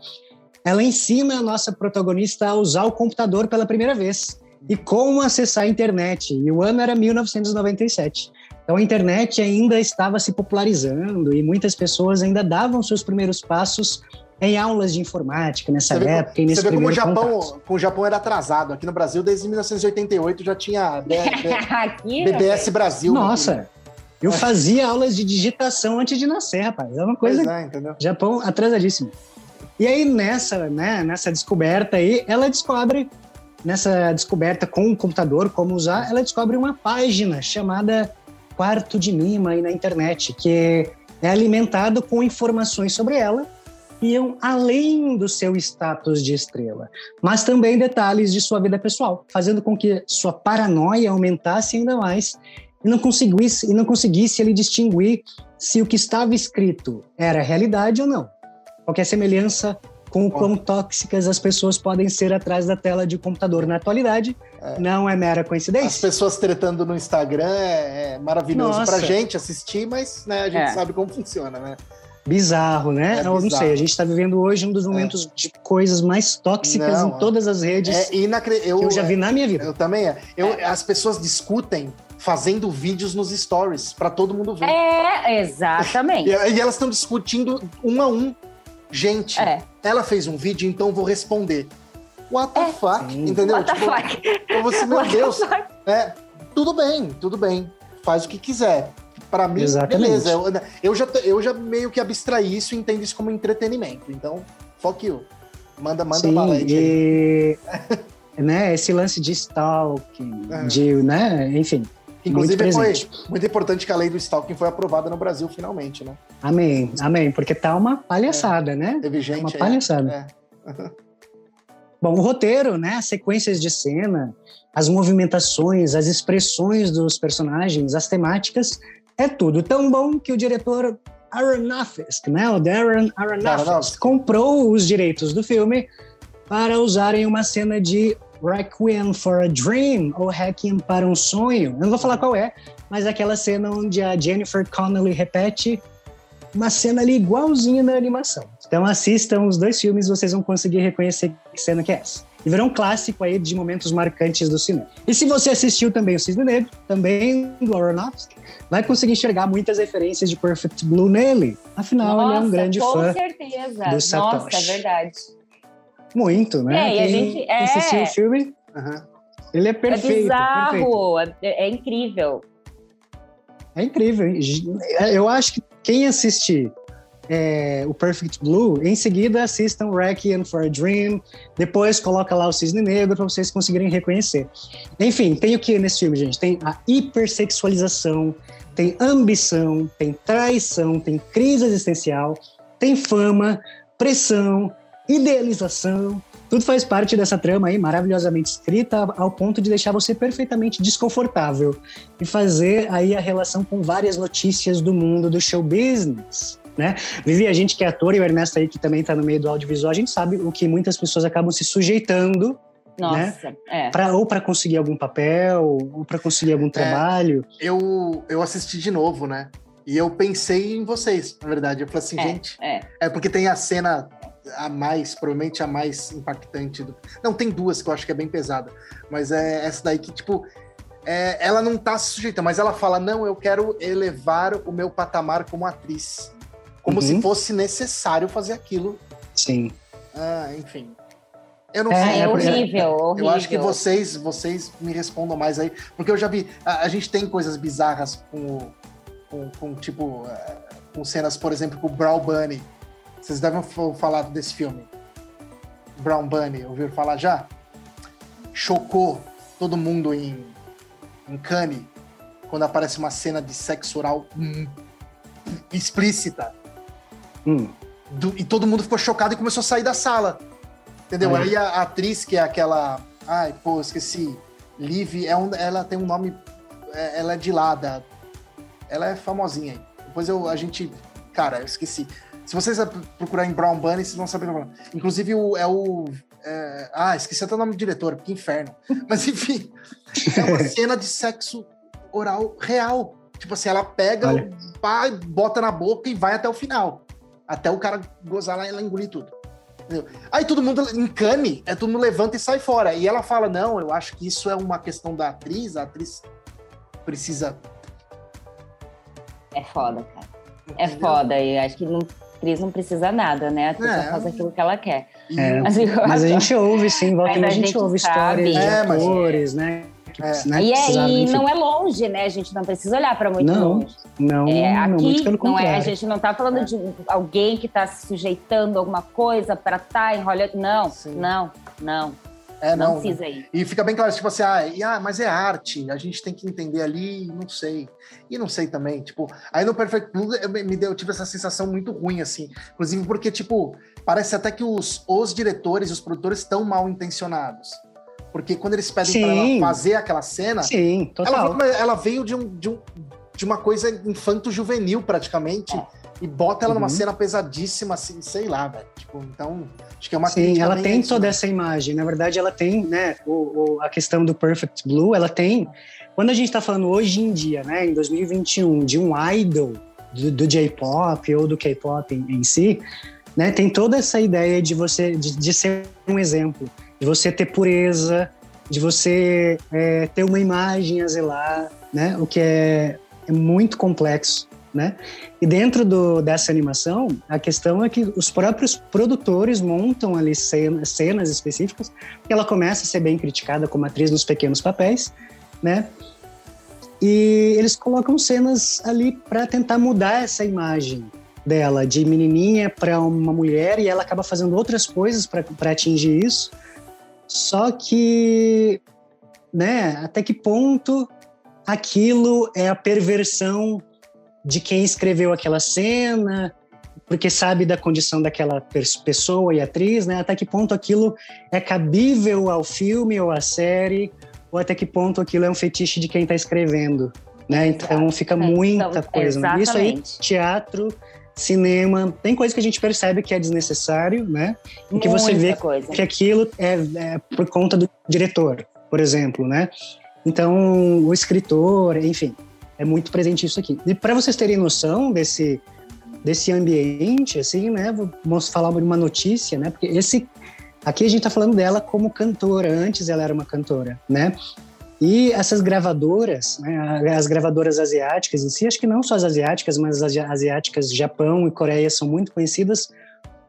ela ensina a nossa protagonista a usar o computador pela primeira vez e como acessar a internet. E o ano era 1997. Então a internet ainda estava se popularizando e muitas pessoas ainda davam seus primeiros passos em aulas de informática nessa você época. Vê, e nesse você vê como o Japão, o Japão era atrasado. Aqui no Brasil, desde 1988, já tinha Aqui, BBS Brasil. Nossa, eu fazia aulas de digitação antes de nascer, rapaz. É uma coisa. É, Japão atrasadíssimo. E aí, nessa, né, nessa descoberta aí, ela descobre, nessa descoberta com o computador, como usar, ela descobre uma página chamada Quarto de Mima aí na internet, que é alimentado com informações sobre ela iam além do seu status de estrela, mas também detalhes de sua vida pessoal, fazendo com que sua paranoia aumentasse ainda mais e não conseguisse, e não conseguisse ele distinguir se o que estava escrito era realidade ou não qualquer semelhança com o quão tóxicas as pessoas podem ser atrás da tela de computador na atualidade. É. Não é mera coincidência. As pessoas tretando no Instagram é, é maravilhoso Nossa. pra gente assistir, mas né, a gente é. sabe como funciona, né? Bizarro, né? É Eu não sei, a gente está vivendo hoje um dos momentos é. de coisas mais tóxicas não, em todas as redes é inacre... eu, que eu já vi na minha vida. Eu também é. Eu, As pessoas discutem fazendo vídeos nos stories para todo mundo ver. É, exatamente. e elas estão discutindo um a um. Gente, é. ela fez um vídeo, então vou responder. What the é. fuck? Sim. Entendeu? What tipo, the fuck? Você, meu What Deus. É, tudo bem, tudo bem. Faz o que quiser. Para mim, Exatamente. beleza. Eu, eu, já, eu já meio que abstraí isso e entendo isso como entretenimento. Então, fuck you. Manda, manda Sim. E... né, esse lance de stalking, é. de, né, enfim. Inclusive, muito foi muito importante que a lei do stalking foi aprovada no Brasil, finalmente, né? Amém, amém, porque tá uma palhaçada, é. né? Teve gente. Tá uma palhaçada. É. Bom, o roteiro, né, as sequências de cena, as movimentações, as expressões dos personagens, as temáticas, é tudo tão bom que o diretor Aronofsky, né, o Darren Aronofsky, comprou os direitos do filme para usar em uma cena de Requiem for a Dream, ou Requiem para um Sonho. Eu não vou falar qual é, mas é aquela cena onde a Jennifer Connelly repete uma cena ali igualzinha na animação. Então assistam os dois filmes, vocês vão conseguir reconhecer que cena que é essa. E virou um clássico aí de momentos marcantes do cinema. E se você assistiu também o Cisne Negro, também do Aronofsky, vai conseguir enxergar muitas referências de Perfect Blue nele. Afinal, Nossa, ele é um grande fã certeza. do Satoshi. Nossa, é verdade. Muito, né? É, e a gente é... assistiu o filme, uhum. ele é perfeito. É bizarro, perfeito. É, é incrível. É incrível. Eu acho que quem assistir é, o Perfect Blue, em seguida assistam Requiem for a Dream, depois coloca lá o Cisne Negro para vocês conseguirem reconhecer. Enfim, tem o que nesse filme, gente? Tem a hipersexualização, tem ambição, tem traição, tem crise existencial, tem fama, pressão, idealização. Tudo faz parte dessa trama aí, maravilhosamente escrita, ao ponto de deixar você perfeitamente desconfortável e fazer aí a relação com várias notícias do mundo do show business. Né? Vivi, a gente que é ator e o Ernesto aí que também está no meio do audiovisual, a gente sabe o que muitas pessoas acabam se sujeitando nossa, né? é. Pra, ou para conseguir algum papel, ou para conseguir algum é, trabalho. Eu, eu assisti de novo, né? E eu pensei em vocês, na verdade. Eu falei assim, é, gente. É. é porque tem a cena a mais, provavelmente a mais impactante. Do... Não, tem duas que eu acho que é bem pesada, mas é essa daí que, tipo, é, ela não tá se sujeita, mas ela fala: não, eu quero elevar o meu patamar como atriz. Como uhum. se fosse necessário fazer aquilo. Sim. Ah, enfim. Eu não é, sei. É horrível, eu, horrível. Eu acho que vocês, vocês me respondam mais aí, porque eu já vi. A, a gente tem coisas bizarras com, com, com tipo, uh, com cenas, por exemplo, com o Brawl Bunny vocês devem falar desse filme. Brown Bunny, ouviram falar já? Chocou todo mundo em, em Cannes quando aparece uma cena de sexo oral hum, explícita. Hum. Do, e todo mundo ficou chocado e começou a sair da sala. Entendeu? Aí a, a atriz, que é aquela. Ai, pô, esqueci. Liv, é um, ela tem um nome. É, ela é de lá, da, ela é famosinha aí. Depois eu, a gente. Cara, eu esqueci. Se vocês procurarem Brown Bunny, vocês vão saber o que eu tô falando. Inclusive, o, é o. É, ah, esqueci até o nome do diretor, que inferno. Mas enfim, é uma cena de sexo oral real. Tipo assim, ela pega Olha. pai, bota na boca e vai até o final. Até o cara gozar lá e ela engolir tudo. Entendeu? Aí todo mundo encane, é todo mundo levanta e sai fora. E ela fala: Não, eu acho que isso é uma questão da atriz, a atriz precisa. É foda, cara. É foda. E acho que não atriz não precisa nada, né? A atriz é. faz aquilo que ela quer. É. Mas, mas, a gente ouve, sim, volta a, a gente, ouve sabe. histórias de é, atores, né? Que, é. né, e, é, e não é longe, né? A gente não precisa olhar para muito não, longe. Não, é, aqui, não, muito pelo não é, a gente não está falando de alguém que está se sujeitando a alguma coisa para estar tá em Hollywood. Não, sim. não, não. É, não, não precisa ir. E fica bem claro, tipo assim, ah, e, ah, mas é arte, a gente tem que entender ali, não sei. E não sei também, tipo, aí no Perfect Blue me deu, eu tive essa sensação muito ruim, assim. Inclusive porque, tipo, parece até que os, os diretores, os produtores estão mal intencionados. Porque quando eles pedem Sim. pra ela fazer aquela cena, Sim, total. Ela, ela veio de, um, de, um, de uma coisa infanto-juvenil, praticamente. É e bota ela uhum. numa cena pesadíssima, assim, sei lá, velho. Tipo, então, acho que é uma Sim, ela tem toda essa imagem. Na verdade, ela tem, né, o, o, a questão do Perfect Blue, ela tem. Quando a gente está falando hoje em dia, né, em 2021, de um idol do, do J-pop ou do K-pop em, em, si, né, tem toda essa ideia de você, de, de ser um exemplo, de você ter pureza, de você é, ter uma imagem a zelar, né, o que é, é muito complexo né? E dentro do, dessa animação, a questão é que os próprios produtores montam ali cenas, cenas específicas, ela começa a ser bem criticada como atriz nos pequenos papéis, né? E eles colocam cenas ali para tentar mudar essa imagem dela de menininha para uma mulher e ela acaba fazendo outras coisas para atingir isso. Só que, né, até que ponto aquilo é a perversão de quem escreveu aquela cena, porque sabe da condição daquela pessoa e atriz, né? Até que ponto aquilo é cabível ao filme ou à série, ou até que ponto aquilo é um fetiche de quem está escrevendo, né? Então fica é, muita então, coisa. Né? Isso aí, teatro, cinema, tem coisa que a gente percebe que é desnecessário, né? E que você vê coisa. que aquilo é, é por conta do diretor, por exemplo, né? Então, o escritor, enfim, é muito presente isso aqui. E para vocês terem noção desse desse ambiente, assim, né? Vamos falar de uma notícia, né? Porque esse aqui a gente está falando dela como cantora. Antes ela era uma cantora, né? E essas gravadoras, né, as gravadoras asiáticas em si, acho que não só as asiáticas, mas as asiáticas, Japão e Coreia são muito conhecidas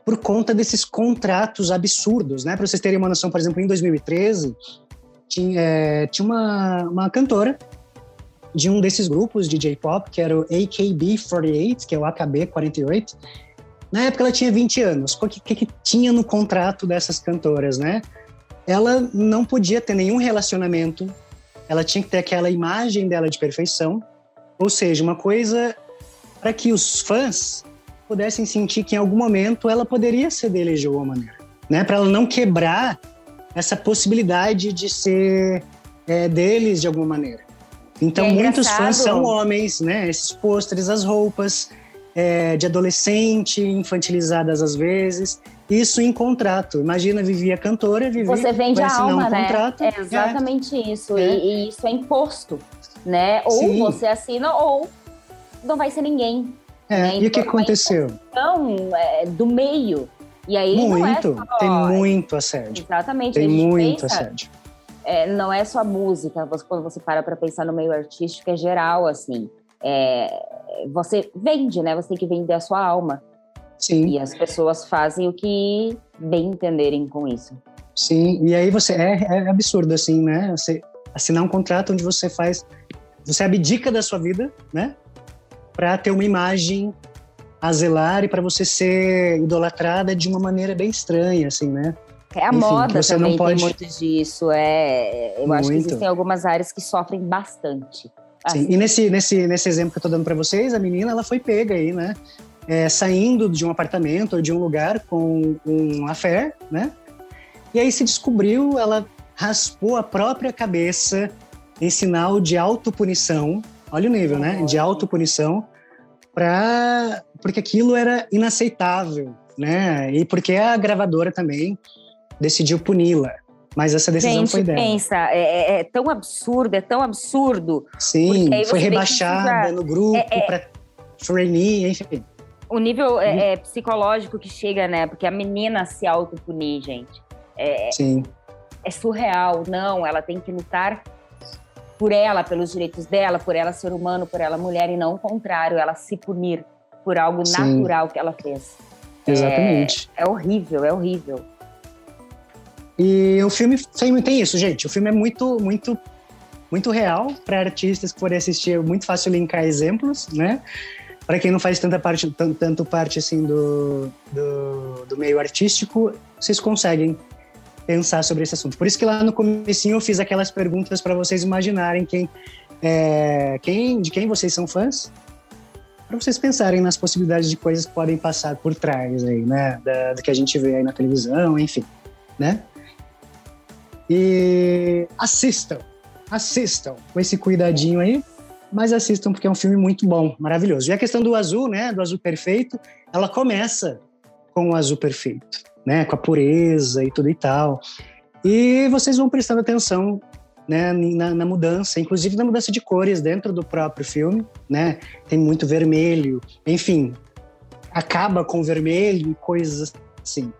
por conta desses contratos absurdos, né? Para vocês terem uma noção, por exemplo, em 2013 tinha, é, tinha uma, uma cantora de um desses grupos de J-pop, que era o AKB48, que é o AKB48. Na época ela tinha 20 anos. O que, que, que tinha no contrato dessas cantoras, né? Ela não podia ter nenhum relacionamento, ela tinha que ter aquela imagem dela de perfeição, ou seja, uma coisa para que os fãs pudessem sentir que em algum momento ela poderia ser dele de alguma maneira, né? Para ela não quebrar essa possibilidade de ser é, deles de alguma maneira. Então, é muitos fãs são homens, né? Esses pôsteres, as roupas é, de adolescente, infantilizadas às vezes. Isso em contrato. Imagina, vivia cantora, vivia. Você vende a alma, um né? Contrato, é exatamente é. isso. E, e, isso é imposto, né? Ou Sim. você assina, ou não vai ser ninguém. É, né? E o que então, aconteceu? Então, é, do meio. E aí muito, não é só, tem muito assédio. Exatamente. Tem muito pensa, assédio é, não é só música, você, quando você para para pensar no meio artístico, é geral, assim. É, você vende, né? Você tem que vender a sua alma. Sim. E as pessoas fazem o que bem entenderem com isso. Sim, e aí você. É, é absurdo, assim, né? Você assinar um contrato onde você faz. Você abdica da sua vida, né? Para ter uma imagem a zelar e para você ser idolatrada de uma maneira bem estranha, assim, né? É a Enfim, moda também pode... tem muito disso. É, eu muito. acho que existem algumas áreas que sofrem bastante. Assim. Sim, e nesse, nesse, nesse exemplo que eu tô dando para vocês, a menina ela foi pega aí, né? É, saindo de um apartamento ou de um lugar com um affair, né? E aí se descobriu, ela raspou a própria cabeça em sinal de autopunição. Olha o nível, né? De autopunição, pra... porque aquilo era inaceitável, né? E porque a gravadora também decidiu puni-la. Mas essa decisão Gente, foi dela. pensa, é, é, é, tão absurdo, é tão absurdo. Sim, foi rebaixada no grupo é, é, para trainee, enfim. O nível é, uhum. é, psicológico que chega, né? Porque a menina se autopunir, gente. É, Sim. É surreal. Não, ela tem que lutar por ela, pelos direitos dela, por ela ser humano, por ela mulher, e não o contrário, ela se punir por algo Sim. natural que ela fez. Exatamente. É horrível, é horrível. E o filme tem isso, gente. O filme é muito, muito, muito real para artistas que forem assistir. É muito fácil linkar exemplos, né? Para quem não faz tanta parte, tanto, tanto parte assim do, do, do, meio artístico, vocês conseguem pensar sobre esse assunto. Por isso que lá no comecinho eu fiz aquelas perguntas para vocês imaginarem quem, é, quem, de quem vocês são fãs, para vocês pensarem nas possibilidades de coisas que podem passar por trás aí, né? Da, do que a gente vê aí na televisão, enfim, né? E assistam, assistam com esse cuidadinho aí, mas assistam porque é um filme muito bom, maravilhoso. E a questão do azul, né, do azul perfeito, ela começa com o azul perfeito, né, com a pureza e tudo e tal. E vocês vão prestando atenção né, na, na, mudança, inclusive na mudança de cores dentro do próprio filme, né? Tem muito vermelho, enfim, acaba com vermelho e coisas assim.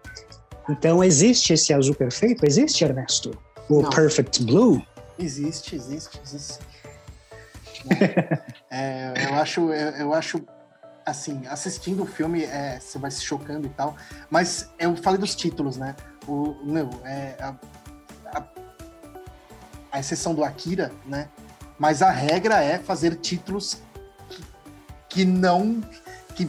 Então existe esse azul perfeito? Existe, Ernesto? O Não. Perfect Blue? Existe, existe, existe. é, eu acho, eu, eu, acho, assim, assistindo o filme, é, você vai se chocando e tal. Mas eu falei dos títulos, né? O, meu, é, a, a, a exceção do Akira, né? Mas a regra é fazer títulos que, que não que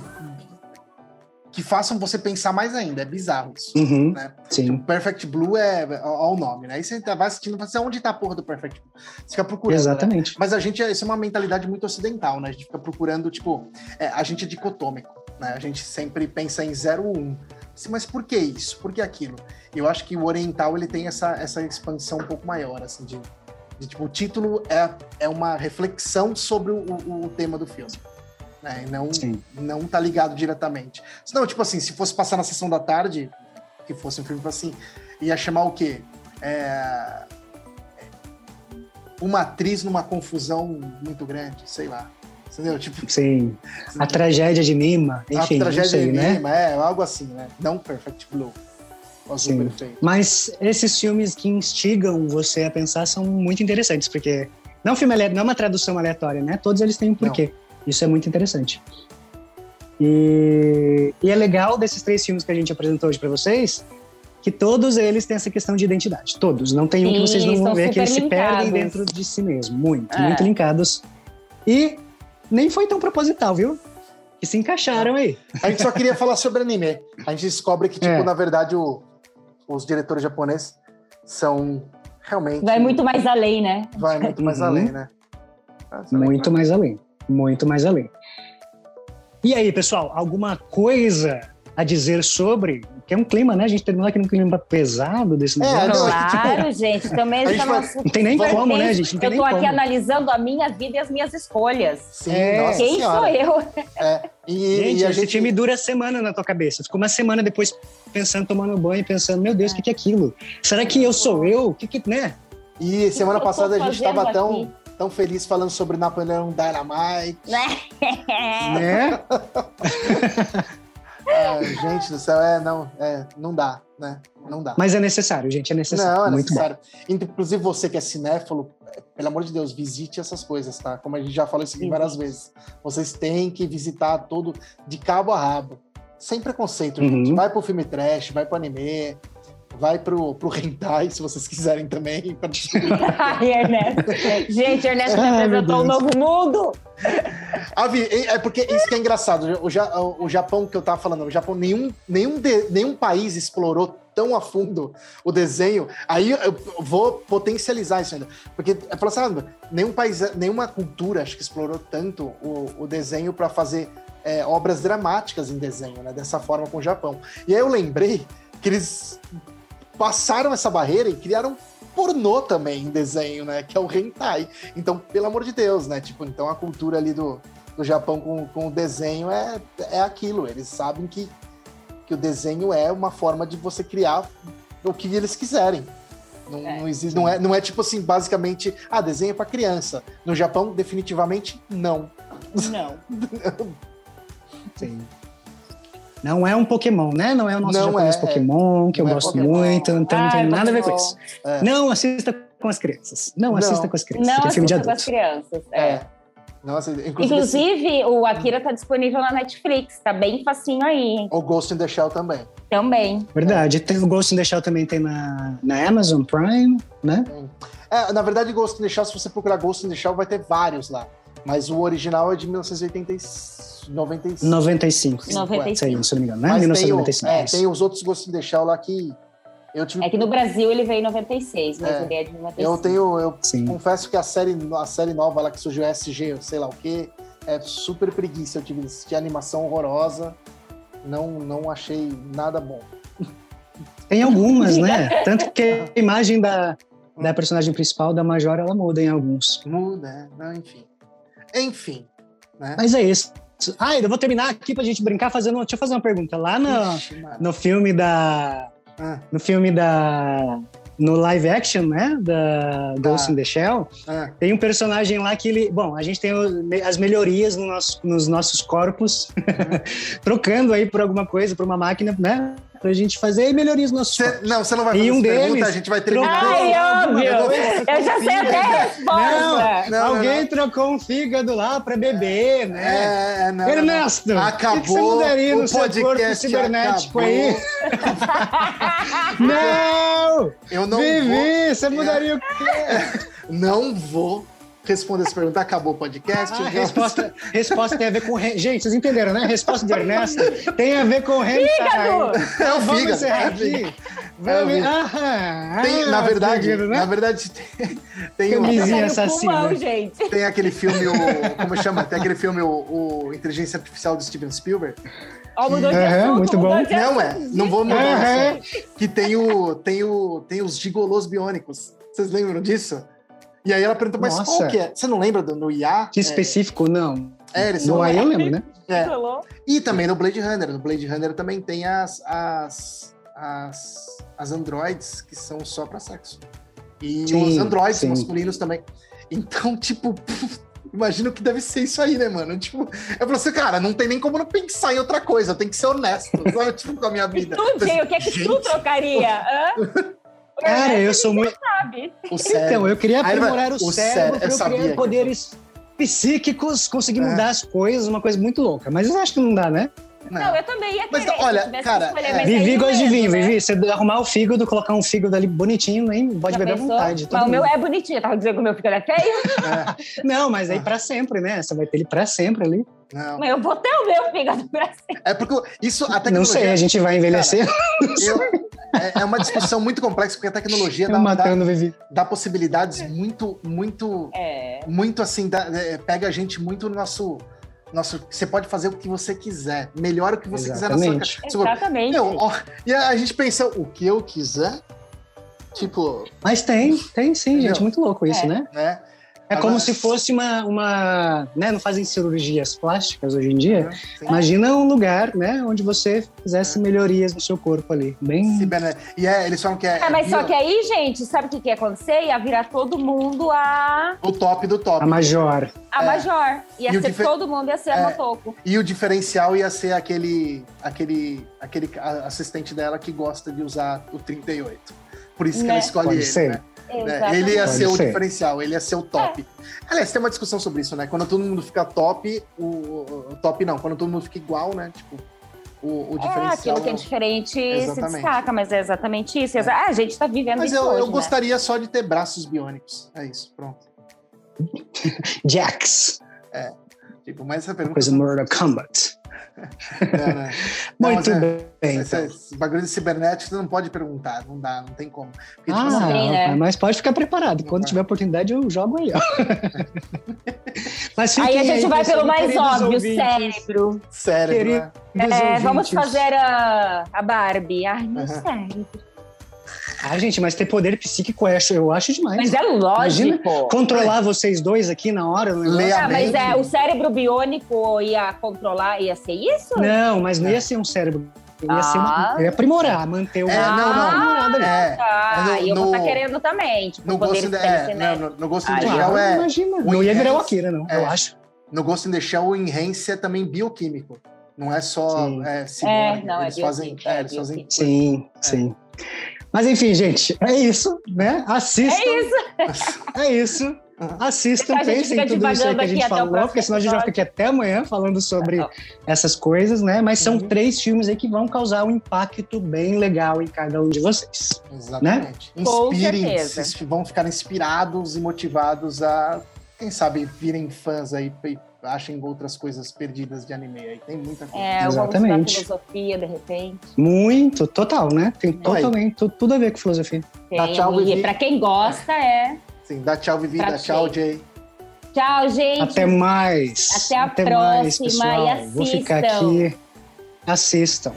que façam você pensar mais ainda. É bizarro isso. Uhum, né? Sim. Tipo, Perfect Blue é, o nome, né? Aí você vai assistindo e fala assim, onde tá a porra do Perfect Blue? Você fica procurando. Né? Exatamente. Né? Mas a gente, isso é uma mentalidade muito ocidental, né? A gente fica procurando, tipo, é, a gente é dicotômico, né? A gente sempre pensa em 0 1. Um. Mas por que isso? Por que aquilo? Eu acho que o oriental ele tem essa, essa expansão um pouco maior, assim, de, de tipo, o título é, é uma reflexão sobre o, o, o tema do filme né? Não, não tá ligado diretamente. Senão, tipo assim, se fosse passar na sessão da tarde, que fosse um filme assim, ia chamar o quê? É... Uma atriz numa confusão muito grande, sei lá. Entendeu? Tipo, Sim. A tragédia de Nima, enfim. A tragédia sei, de né? Nima, é, algo assim, né? Não Perfect Blue. Sim. Mas esses filmes que instigam você a pensar são muito interessantes, porque não, é um filme, não é uma tradução aleatória, né? Todos eles têm um porquê. Isso é muito interessante. E, e é legal desses três filmes que a gente apresentou hoje para vocês, que todos eles têm essa questão de identidade. Todos. Não tem Sim, um que vocês não vão ver que eles linkados. se perdem dentro de si mesmo. Muito, é. muito linkados. E nem foi tão proposital, viu? Que se encaixaram aí. A gente só queria falar sobre anime. A gente descobre que, tipo, é. na verdade, o, os diretores japoneses são realmente. Vai muito mais além, né? Vai muito mais uhum. além, né? muito mais além muito mais além. E aí, pessoal, alguma coisa a dizer sobre? Que é um clima, né? A gente terminou aqui num clima pesado desse é, negócio. É, claro, gente. Também a vai... Não tem nem como, né, gente? eu tô aqui como. analisando a minha vida e as minhas escolhas. Sim, é. Quem senhora. sou eu? É. E, gente, e a esse gente... time dura semana na tua cabeça. Ficou uma semana depois pensando, tomando banho, pensando, meu Deus, o que, que é aquilo? Será que eu sou eu? O que que, né? E semana passada a gente estava tão tão feliz falando sobre Napoleão Dynamite. né? ah, gente do céu, é, não, é, não dá, né? Não dá. Mas é necessário, gente, é necessário. Não, é Muito necessário. Bom. Inclusive você que é cinéfilo, pelo amor de Deus, visite essas coisas, tá? Como a gente já falou isso aqui várias vezes. Vocês têm que visitar todo de cabo a rabo. Sem preconceito, uhum. gente. Vai pro filme trash, vai pro anime, vai pro, pro Hentai, se vocês quiserem também. Ai, Ernesto. Gente, Ernesto me apresentou um novo mundo. Avi, é porque isso que é engraçado. O, o Japão que eu tava falando, o Japão, nenhum, nenhum, de, nenhum país explorou tão a fundo o desenho. Aí eu vou potencializar isso ainda. Porque, é falar assim, nenhum país, nenhuma cultura acho que explorou tanto o, o desenho para fazer é, obras dramáticas em desenho, né? Dessa forma com o Japão. E aí eu lembrei que eles passaram essa barreira e criaram pornô também em desenho, né? Que é o hentai. Então, pelo amor de Deus, né? Tipo, então a cultura ali do, do Japão com, com o desenho é, é aquilo. Eles sabem que, que o desenho é uma forma de você criar o que eles quiserem. Não, é, não, existe, não, é, não é tipo assim, basicamente, ah, desenho é para criança. No Japão, definitivamente, não. Não. Sim. Não é um Pokémon, né? Não é o nosso não japonês é, Pokémon, que eu é gosto Pokémon. muito, então não tem nada a ver com isso. É. Não assista com as crianças. Não, não. assista com as crianças. Não é assista filme de com as crianças. É. é. Nossa, inclusive, inclusive o Akira tá disponível na Netflix, tá bem facinho aí. O Ghost in the Shell também. Também. Verdade. Tem, o Ghost in the Shell também tem na, na Amazon Prime, né? É, na verdade, Ghost in the Shell, se você procurar Ghost in the Shell, vai ter vários lá. Mas o original é de 1986. 95. 95. 95. se não me engano, né? Mas 1995. Tem, o, é, tem os outros Ghost in the Shell lá que eu tive... É que no Brasil ele veio em 96, mas é, ele é de 95. Eu tenho, eu Sim. confesso que a série, a série nova lá que surgiu, SG, sei lá o que, é super preguiça. Eu tive de animação horrorosa, não, não achei nada bom. Tem algumas, né? Tanto que a imagem da, da personagem principal, da Major, ela muda em alguns. Muda, é. Não, enfim. Enfim. Né? Mas é isso. Ah, eu vou terminar aqui pra gente brincar fazendo. Deixa eu fazer uma pergunta. Lá no, Ixi, no filme da. Ah, No filme da. No live action, né? Da Ghost Tá. in the Shell, ah. tem um personagem lá que ele. Bom, a gente tem as melhorias no nosso- nos nossos corpos, trocando aí por alguma coisa, por uma máquina, né? Pra gente fazer melhorias nos nossos Cê- não, você não vai E fazer um essa pergunta, deles a gente vai terminar. Ai, óbvio! Eu já sei até a resposta. Não, Não, alguém não, trocou um fígado lá pra beber, né? É, não, não, Ernesto, não. o que que você Acabou mudaria no seu corpo podcast, cibernético acabou. aí? Não! Eu não Vivi, vou, você mudaria o quê? não vou responder essa pergunta. Acabou o podcast. Ah, já- resposta, resposta tem a ver com... re- Gente, vocês entenderam, né? A resposta do Ernesto tem a ver com hentai. Fígado! É o Vamos fígado. encerrar é o aqui. fígado. Vamos... É Tem, na ah, verdade, fígado, né? na verdade tem, tem, um- Camisinha no assassina. pulmão, gente. tem aquele filme, o, como chama? Tem aquele filme, o, o Inteligência Artificial do Steven Spielberg. Ó, mudou de Aham, assunto, muito mudou bom. de Não é, não vou mudar. Essa. Que tem o, tem o, tem os gigolôs biônicos. Vocês lembram disso? E aí ela perguntou, mas Nossa. qual que é? Você não lembra do, no IA? Que específico, não. É, eles são No aí eu lembro, né? É. E também no Blade Runner. No Blade Runner também tem as, as, as, as androids que são só para sexo. E Sim, os androids sim. masculinos também. Então, tipo, imagino que deve ser isso aí, né, mano? Tipo, eu falo assim, cara, não tem nem como não pensar em outra coisa, eu tenho que ser honesto, sabe? Tipo, com a minha vida. tu, Jay, o que é que tu Gente, trocaria? Hã? Cara, eu sou muito... Sabe? O cérebro. Então, eu queria vai- aprimorar o, o cérebro cérebro, eu eu sabia criar que- poderes psíquicos, conseguir É. mudar as coisas, uma coisa muito louca. Mas eu acho que não dá, né? Não, eu também ia Mas, querer. se olha, eu cara, que escolher, é. mas Vivi gosta de vinho, né? Vivi. Você arrumar o fígado, colocar um fígado ali bonitinho, nem pode Já beber à pensou? vontade. todo Mas o meu é bonitinho. Tava dizendo que o meu fica é feio, É, Não, mas aí Ah. pra sempre, né? Você vai ter ele pra sempre ali. não. mas eu vou ter o meu fígado pra sempre. É porque isso, a Não tecnologia. sei, a gente vai envelhecer. eu- é, é uma discussão muito complexa, porque a tecnologia dá, dá, matando dá possibilidades muito, muito É. muito assim, dá- é, pega a gente muito no nosso. nosso você pode fazer o que você quiser, melhor o que você quiser na sua Exatamente. casa. Exatamente. Meu, ó, e a gente pensa, o que eu quiser? Tipo, Mas tem, tem sim, gente. Entendeu? Muito louco isso, É. né? né? É como se fosse uma, uma. né? Não fazem cirurgias plásticas hoje em dia. Sim. Imagina um lugar, né? Onde você fizesse melhorias no seu corpo ali. Bem. Ciberne- E é, eles falam que é, Ah, mas só que aí, gente, sabe o que, que ia acontecer? Ia virar todo mundo a, o top do top. A major. a É. major. Ia E ser difer- todo mundo ia ser a É. no topo. E o diferencial ia ser aquele, aquele, aquele a- assistente dela que gosta de usar o 38. Por isso que Né? ela escolhe Pode ele, ser. né? É, Exatamente. ele ia Pode ser o ser. diferencial, ele ia ser o top. Aliás, tem uma discussão sobre isso, né? Quando todo mundo fica top, o, o- top não. Quando todo mundo fica igual, né? Tipo, o, o É, diferencial. aquilo que é diferente se Exatamente. destaca, mas é exatamente isso. Exa- Ah, a gente tá vivendo Mas isso eu, hoje, eu né? gostaria só de ter braços biônicos. É isso, pronto. Jax. Tipo, mas essa pergunta. Coisa Mortal Kombat. Não, né? Não, Muito é- bem. Esse, Então. esse bagulho de cibernético você não pode perguntar, não dá, não tem como. Porque, tipo, Ah, assim, tem, né? mas pode ficar preparado. Não Quando vai. tiver oportunidade, eu jogo aí, ó. mas Aí a gente vai pensando, pelo mais óbvio, ouvintes, cérebro. cérebro, né? dos É, vamos fazer a, a Barbie. Ai, meu cérebro. Ah, gente, mas ter poder psíquico eu acho, eu acho demais. Mas é lógico. Controlar vocês dois aqui na hora. no negócio. Lê a Ah, mas mente. é, o cérebro biônico ia controlar, ia ser isso? Não, mas não ia ser um cérebro. Ia ser uma, Ah. ia aprimorar, manter o. É, não, não. aprimorado ali. É, Ah, No- e eu vou no- estar querendo também. Tipo, no Ghost in the, é, telecinésicos. não, no, no Ghost in Ah, the. Shell é. imagina. Não ia virar o enhance- Akira, não, é. eu acho. No Ghost in the Shell, o enhance é também bioquímico. Não é só Sim. é, ciborgue. não, é eles fazem, bioquímico, é, é eles fazem Sim, sim. Mas enfim, gente, é isso, né? Assistam. É isso. É isso. Assistam, pensem em tudo isso aí que a gente falou, porque senão a gente vai ficar aqui até amanhã falando sobre Não. essas coisas, né? Mas são Uhum. três filmes aí que vão causar um impacto bem legal em cada um de vocês. Exatamente. Com Inspirem, vão ficar inspirados e motivados a, quem sabe, virem fãs aí achem outras coisas perdidas de anime aí. Tem muita coisa. É, Exatamente. filosofia, de repente. Muito, total, né? Tem Aí. totalmente tu- tudo a ver com filosofia. Dá Tem, tchau, e Vivi. pra quem gosta, é. Sim, dá tchau, Vivi, Pra dá tchau, quem? Jay. Tchau, gente. Até mais. Até a mais, próxima pessoal. e Vou ficar aqui. Assistam.